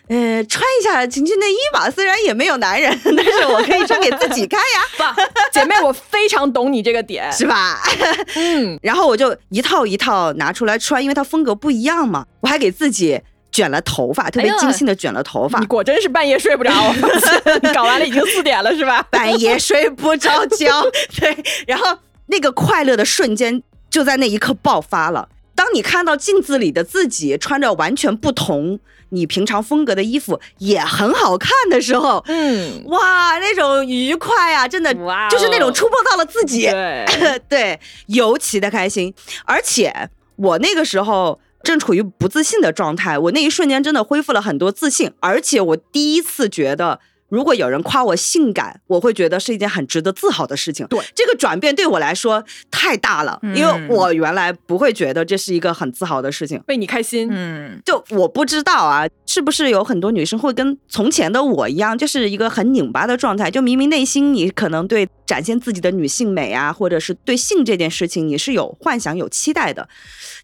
呃，穿一下情趣内衣吧，虽然也没有男人，但是我可以穿给自己看呀。爸，姐妹，我非常懂你这个点，是吧？嗯，然后我就一套一套拿出来穿，因为它风格不一样嘛。我还给自己卷了头发，特别精心的卷了头发。你果真是半夜睡不着，你搞完了已经四点了，是吧？*laughs* 半夜睡不着觉，*laughs* 对。然后那个快乐的瞬间就在那一刻爆发了。当你看到镜子里的自己穿着完全不同。你平常风格的衣服也很好看的时候，嗯，哇，那种愉快啊，真的，哇，就是那种触碰到了自己，对 *laughs* 对，尤其的开心。而且我那个时候正处于不自信的状态，我那一瞬间真的恢复了很多自信，而且我第一次觉得。如果有人夸我性感，我会觉得是一件很值得自豪的事情。对这个转变对我来说太大了，因为我原来不会觉得这是一个很自豪的事情。为你开心，嗯，就我不知道啊，是不是有很多女生会跟从前的我一样，就是一个很拧巴的状态？就明明内心你可能对展现自己的女性美啊，或者是对性这件事情你是有幻想、有期待的，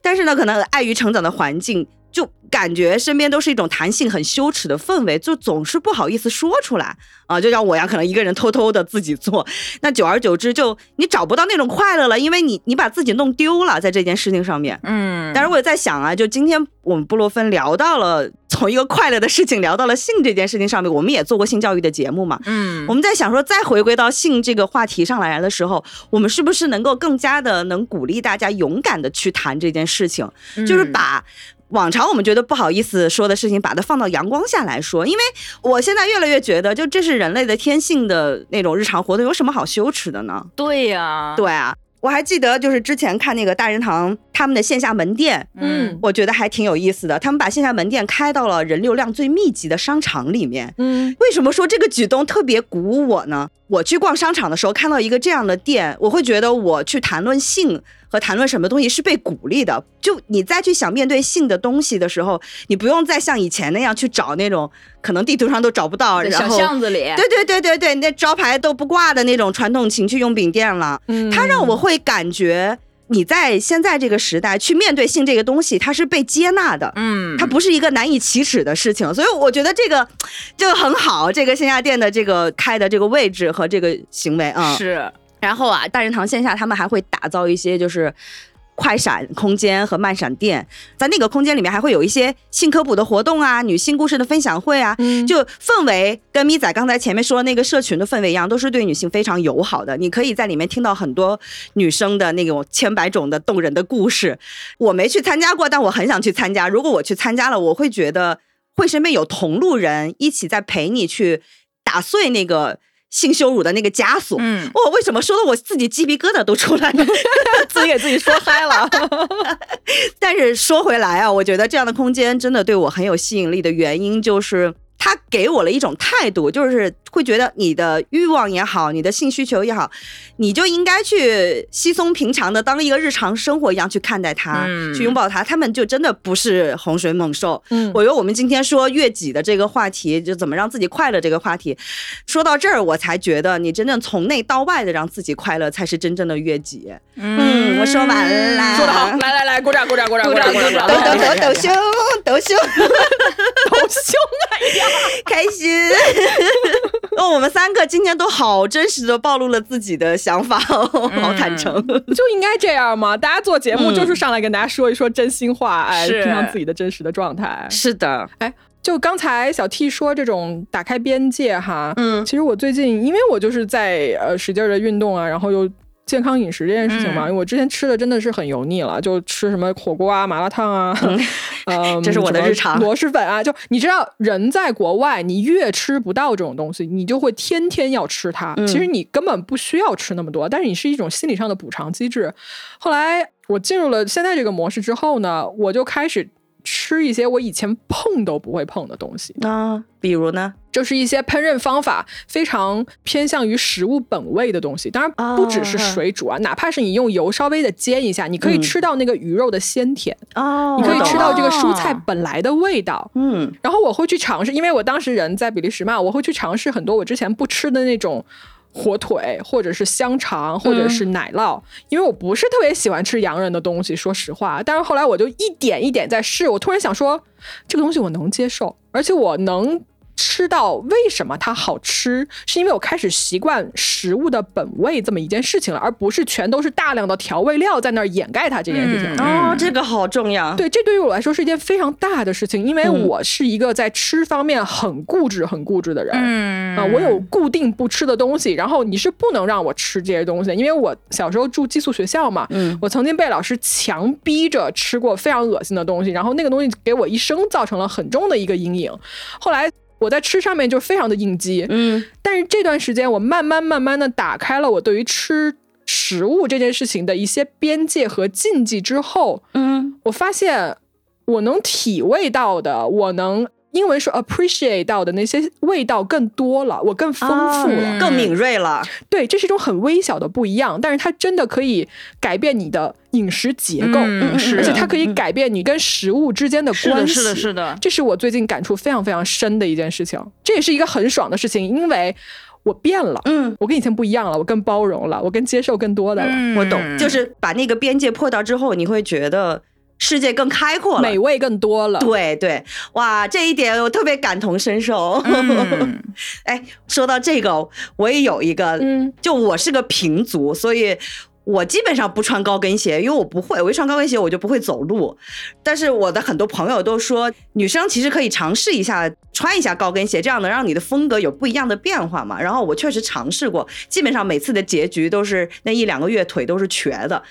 但是呢，可能碍于成长的环境。就感觉身边都是一种弹性很羞耻的氛围，就总是不好意思说出来。啊，就像我呀，可能一个人偷偷的自己做，*laughs* 那久而久之就你找不到那种快乐了，因为你你把自己弄丢了在这件事情上面，嗯，但是我也在想啊，就今天我们布洛芬聊到了从一个快乐的事情聊到了性这件事情上面，我们也做过性教育的节目嘛，嗯，我们在想说再回归到性这个话题上来的时候，我们是不是能够更加的能鼓励大家勇敢的去谈这件事情，就是把。往常我们觉得不好意思说的事情，把它放到阳光下来说，因为我现在越来越觉得，就这是人类的天性的那种日常活动，有什么好羞耻的呢？对呀，对啊，我还记得就是之前看那个大人堂他们的线下门店，嗯，我觉得还挺有意思的，他们把线下门店开到了人流量最密集的商场里面，嗯，为什么说这个举动特别鼓舞我呢？我去逛商场的时候看到一个这样的店，我会觉得我去谈论性。和谈论什么东西是被鼓励的，就你再去想面对性的东西的时候，你不用再像以前那样去找那种可能地图上都找不到，然后小巷子里，对对对对对，那招牌都不挂的那种传统情趣用品店了。嗯，它让我会感觉你在现在这个时代去面对性这个东西，它是被接纳的，嗯，它不是一个难以启齿的事情，所以我觉得这个就很好，这个线下店的这个开的这个位置和这个行为啊，是。然后啊，大人堂线下他们还会打造一些就是快闪空间和慢闪店，在那个空间里面还会有一些性科普的活动啊、女性故事的分享会啊，嗯就氛围跟咪仔刚才前面说的那个社群的氛围一样，都是对女性非常友好的。你可以在里面听到很多女生的那种千百种的动人的故事。我没去参加过，但我很想去参加。如果我去参加了，我会觉得会身边有同路人一起在陪你去打碎那个。性羞辱的那个枷锁，嗯，我、为什么说的我自己鸡皮疙瘩都出来了？*laughs* 自己给自己说嗨了。*laughs* 但是说回来啊，我觉得这样的空间真的对我很有吸引力的原因，就是它给我了一种态度，就是会觉得你的欲望也好，你的性需求也好，你就应该去稀松平常的当一个日常生活一样去看待它，嗯去拥抱它。他们就真的不是洪水猛兽。嗯我觉得我们今天说悦己的这个话题，就怎么让自己快乐这个话题，说到这儿，我才觉得你真正从内到外的让自己快乐，才是真正的悦己。嗯，我说完了，说得好，来来来，鼓掌鼓掌鼓掌鼓掌鼓掌抖抖抖抖胸，抖胸，抖胸 *laughs* *laughs* 啊！*laughs* 开心。*laughs* 哦，我们三个今天都好真实的暴露了自己的想法哦，*laughs* 好坦诚。就应该这样嘛！大家做节目嗯就是上来跟大家说一说真心话，哎，是平常自己的真实的状态。是的，哎就刚才小 T 说这种打开边界哈，嗯其实我最近因为我就是在呃使劲的运动啊，然后又健康饮食这件事情嘛，嗯因为我之前吃的真的是很油腻了，就吃什么火锅啊、麻辣烫啊，呃，*laughs* *laughs* 这是我的日常螺蛳粉啊，就你知道人在国外，你越吃不到这种东西，你就会天天要吃它。嗯其实你根本不需要吃那么多，但是你是一种心理上的补偿机制。后来我进入了现在这个模式之后呢，我就开始吃一些我以前碰都不会碰的东西。啊，比如呢？就是一些烹饪方法非常偏向于食物本味的东西，当然不只是水煮啊，哪怕是你用油稍微的煎一下，你可以嗯吃到那个鱼肉的鲜甜，哦你可以吃到这个蔬哦菜本来的味道。嗯然后我会去尝试，因为我当时人在比利时嘛，我会去尝试很多我之前不吃的那种。火腿，或者是香肠，或者是奶酪，因为我不是特别喜欢吃洋人的东西，说实话。但是后来我就一点一点在试，我突然想说，这个东西我能接受，而且我能吃到为什么它好吃，是因为我开始习惯食物的本味这么一件事情了，而不是全都是大量的调味料在那儿掩盖它这件事情。嗯哦，这个好重要。对，这对于我来说是一件非常大的事情，因为嗯我是一个在吃方面很固执、很固执的人。嗯啊，我有固定不吃的东西，然后你是不能让我吃这些东西的，因为我小时候住寄宿学校嘛，嗯我曾经被老师强逼着吃过非常恶心的东西，然后那个东西给我一生造成了很重的一个阴影。后来我在吃上面就非常的应激，嗯但是这段时间我慢慢慢慢的打开了我对于吃食物这件事情的一些边界和禁忌之后，嗯我发现我能体味到的，我能英文说 appreciate 到的那些味道更多了，我更丰富了。哦更敏锐了。对，这是一种很微小的不一样，但是它真的可以改变你的饮食结构，嗯是而且它可以改变你跟食物之间的，关系。是的，是的，这是我最近感触非常非常深的一件事情，这也是一个很爽的事情，因为我变了，嗯，我跟以前不一样了，我更包容了，我更接受更多的了，嗯我懂，就是把那个边界破掉之后，你会觉得世界更开阔了。美味更多了。对对，哇，这一点我特别感同身受。嗯 *laughs* 哎，说到这个，我也有一个，嗯就我是个平足，所以我基本上不穿高跟鞋，因为我不会，我一穿高跟鞋我就不会走路。但是我的很多朋友都说，女生其实可以尝试一下穿一下高跟鞋，这样能让你的风格有不一样的变化嘛。然后我确实尝试过，基本上每次的结局都是那一两个月腿都是瘸的。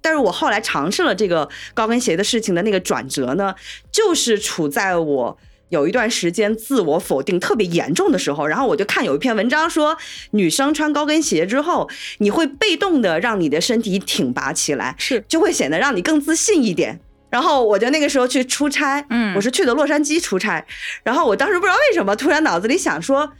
但是我后来尝试了这个高跟鞋的事情的那个转折呢，就是处在我有一段时间自我否定特别严重的时候，然后我就看有一篇文章说，女生穿高跟鞋之后，你会被动的让你的身体挺拔起来，是就会显得让你更自信一点。然后我就那个时候去出差，嗯我是去的洛杉矶出差，然后我当时不知道为什么，突然脑子里想说，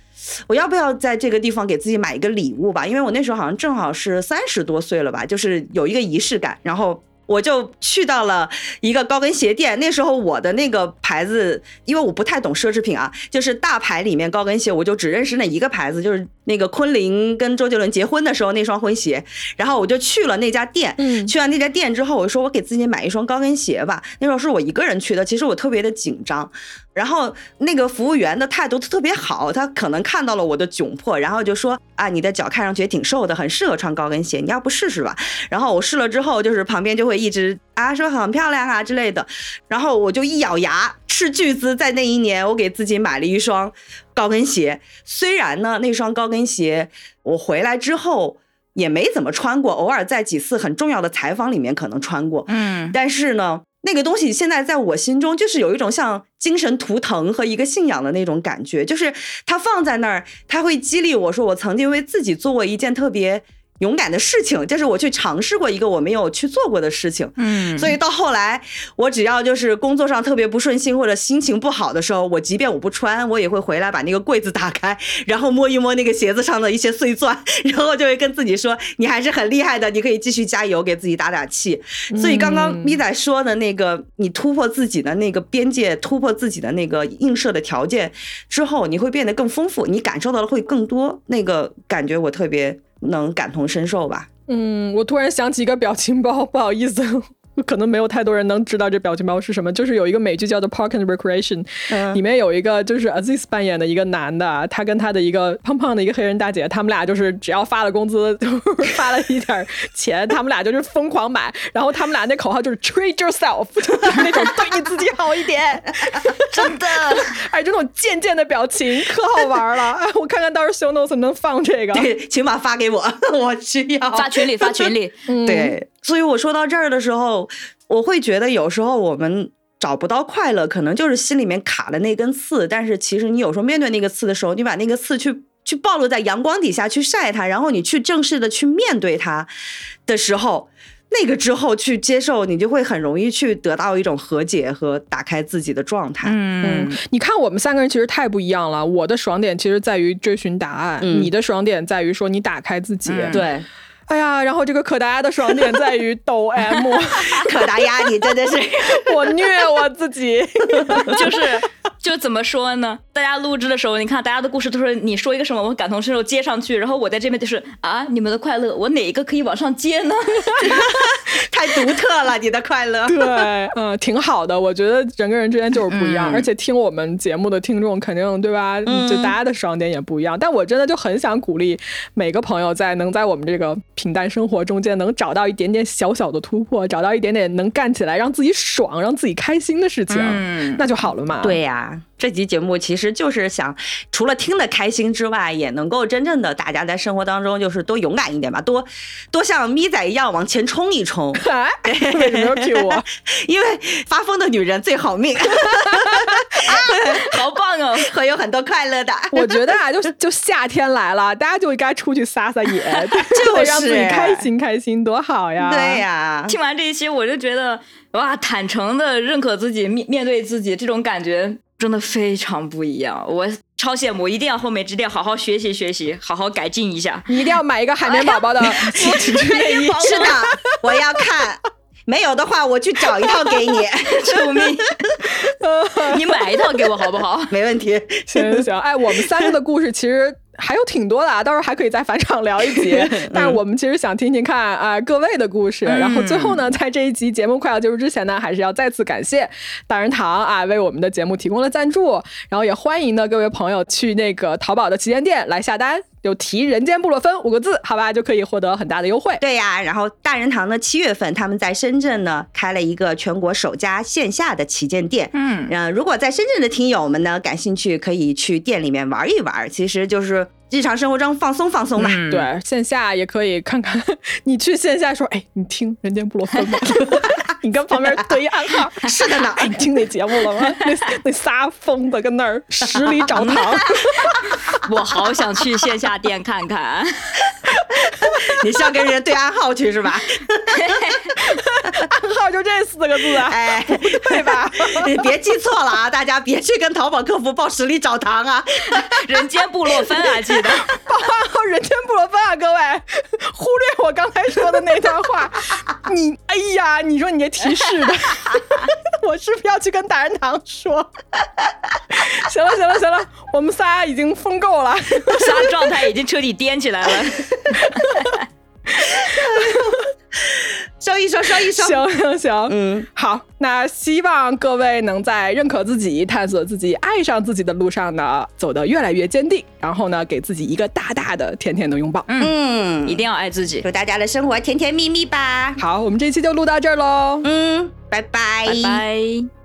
我要不要在这个地方给自己买一个礼物吧？因为我那时候好像正好是三十多岁了吧，就是有一个仪式感，然后。我就去到了一个高跟鞋店，那时候我的那个牌子，因为我不太懂奢侈品啊，就是大牌里面高跟鞋，我就只认识那一个牌子，就是那个昆凌跟周杰伦结婚的时候那双婚鞋，然后我就去了那家店。嗯去完那家店之后，我说我给自己买一双高跟鞋吧。那时候是我一个人去的，其实我特别的紧张。然后那个服务员的态度特别好，他可能看到了我的窘迫，然后就说啊，你的脚看上去也挺瘦的，很适合穿高跟鞋，你要不试试吧？然后我试了之后，就是旁边就会一直啊说很漂亮啊之类的，然后我就一咬牙斥巨资，在那一年我给自己买了一双高跟鞋。虽然呢，那双高跟鞋我回来之后也没怎么穿过，偶尔在几次很重要的采访里面可能穿过，嗯，但是呢，那个东西现在在我心中就是有一种像精神图腾和一个信仰的那种感觉，就是它放在那儿，它会激励我说，我曾经为自己做过一件特别勇敢的事情，就是我去尝试过一个我没有去做过的事情。嗯，所以到后来，我只要就是工作上特别不顺心或者心情不好的时候，我即便我不穿，我也会回来把那个柜子打开，然后摸一摸那个鞋子上的一些碎钻，*laughs* 然后就会跟自己说：“你还是很厉害的，你可以继续加油，给自己打打气。”所以刚刚嗯咪仔说的那个，你突破自己的那个边界，突破自己的那个映射的条件之后，你会变得更丰富，你感受到的会更多，那个感觉我特别能感同身受吧。嗯，我突然想起一个表情包，不好意思。*laughs* 可能没有太多人能知道这表情包是什么，就是有一个美剧叫做《Park and Recreation》，嗯。里面有一个就是 Aziz 扮演的一个男的，他跟他的一个胖胖的一个黑人大姐，他们俩就是只要发了工资，*laughs* 就发了一点钱，他们俩就是疯狂买，然后他们俩那口号就是 treat yourself，*laughs* 就是那种对你自己好一点，真的，哎，这种贱贱的表情可好玩了，哎，我看看到时候 show notes 能放这个，对，请把发给我，我需要。发群里发群里，嗯，对，所以我说到这儿的时候，我会觉得有时候我们找不到快乐，可能就是心里面卡了那根刺。但是其实你有时候面对那个刺的时候，你把那个刺去去暴露在阳光底下去晒它，然后你去正式的去面对它的时候。那个之后去接受，你就会很容易去得到一种和解和打开自己的状态。嗯嗯，你看我们三个人其实太不一样了。我的爽点其实在于追寻答案，嗯你的爽点在于说你打开自己。嗯对，哎呀，然后这个可达鸭的爽点在于抖 M，*laughs* 可达鸭，你真的是 *laughs* 我虐我自己。*laughs* 就是就怎么说呢？大家录制的时候，你看大家的故事都是你说一个什么，我感同身受接上去，然后我在这边就是啊，你们的快乐，我哪一个可以往上接呢？太独特了，你的快乐。对，嗯，挺好的。我觉得人跟人之间就是不一样，嗯而且听我们节目的听众肯定对吧？嗯就大家的爽点也不一样。但我真的就很想鼓励每个朋友在能在我们这个平淡生活中间能找到一点点小小的突破，找到一点点能干起来让自己爽、让自己开心的事情，嗯那就好了嘛。对呀、这集节目其实就是想，除了听得开心之外，也能够真正的大家在生活当中就是多勇敢一点吧，多多像咪仔一样往前冲一冲，*laughs* 哎，为什么要 Q 我？*laughs* 因为发疯的女人最好命，*laughs* 好棒哦！会有很多快乐的。我觉得啊，就就夏天来了，大家就应该出去撒撒野，就得让自己开心开心，多好呀！对呀、听完这一期，我就觉得哇，坦诚的认可自己，面面对自己，这种感觉真的非常不一样。我超羡慕，一定要后面一定要好好学习学习，好好改进一下。你一定要买一个海绵 *laughs* 宝宝的情趣内衣。是的，我要看。没有的话，我去找一套给你，救命！*laughs* 你买一套给我好不好？没问题。行行行，哎，我们三个的故事其实还有挺多的啊，到时候还可以再返场聊一集。*laughs* 但是我们其实想听听看啊、各位的故事。然后最后呢，在这一集节目快要结束之前呢，还是要再次感谢大人堂啊，为我们的节目提供了赞助。然后也欢迎呢各位朋友去那个淘宝的旗舰店来下单，就提“人间布洛芬”五个字，好吧，就可以获得很大的优惠。对呀、然后大人堂呢，七月份他们在深圳呢开了一个全国首家线下的旗舰店。嗯，嗯，如果在深圳的听友们呢感兴趣，可以去店里面玩一玩，其实就是日常生活中放松放松吧。嗯对，线下也可以看看。你去线下说，哎，你听《人间布洛芬》吗？*laughs* 你跟旁边对一暗号。*laughs* 是的呢，哎，你听那节目了吗？那那仨疯子跟那儿十里找 *laughs* 糖。我好想去线下店看看。你是要跟人对暗号去是吧？暗号就这四个字啊，哎，对吧？你别记错了啊！大家别去跟淘宝客服报十里找糖啊！人间布洛芬啊，记得。报暗号人间布罗芬啊，各位，忽略我刚才说的那段话。*laughs* 你，哎呀，你说你这提示的，*laughs* 我是不是要去跟大人堂说？行了，行了，行了，我们仨已经疯够了，仨状态已经彻底颠起来了。*laughs* 收一收，收一收。行行行，嗯，好，那希望各位能在认可自己、探索自己、爱上自己的路上呢，走得越来越坚定。然后呢，给自己一个大大的、甜甜的拥抱。嗯，一定要爱自己。祝大家的生活甜甜蜜蜜吧。好，我们这期就录到这儿喽。嗯，拜拜，拜拜。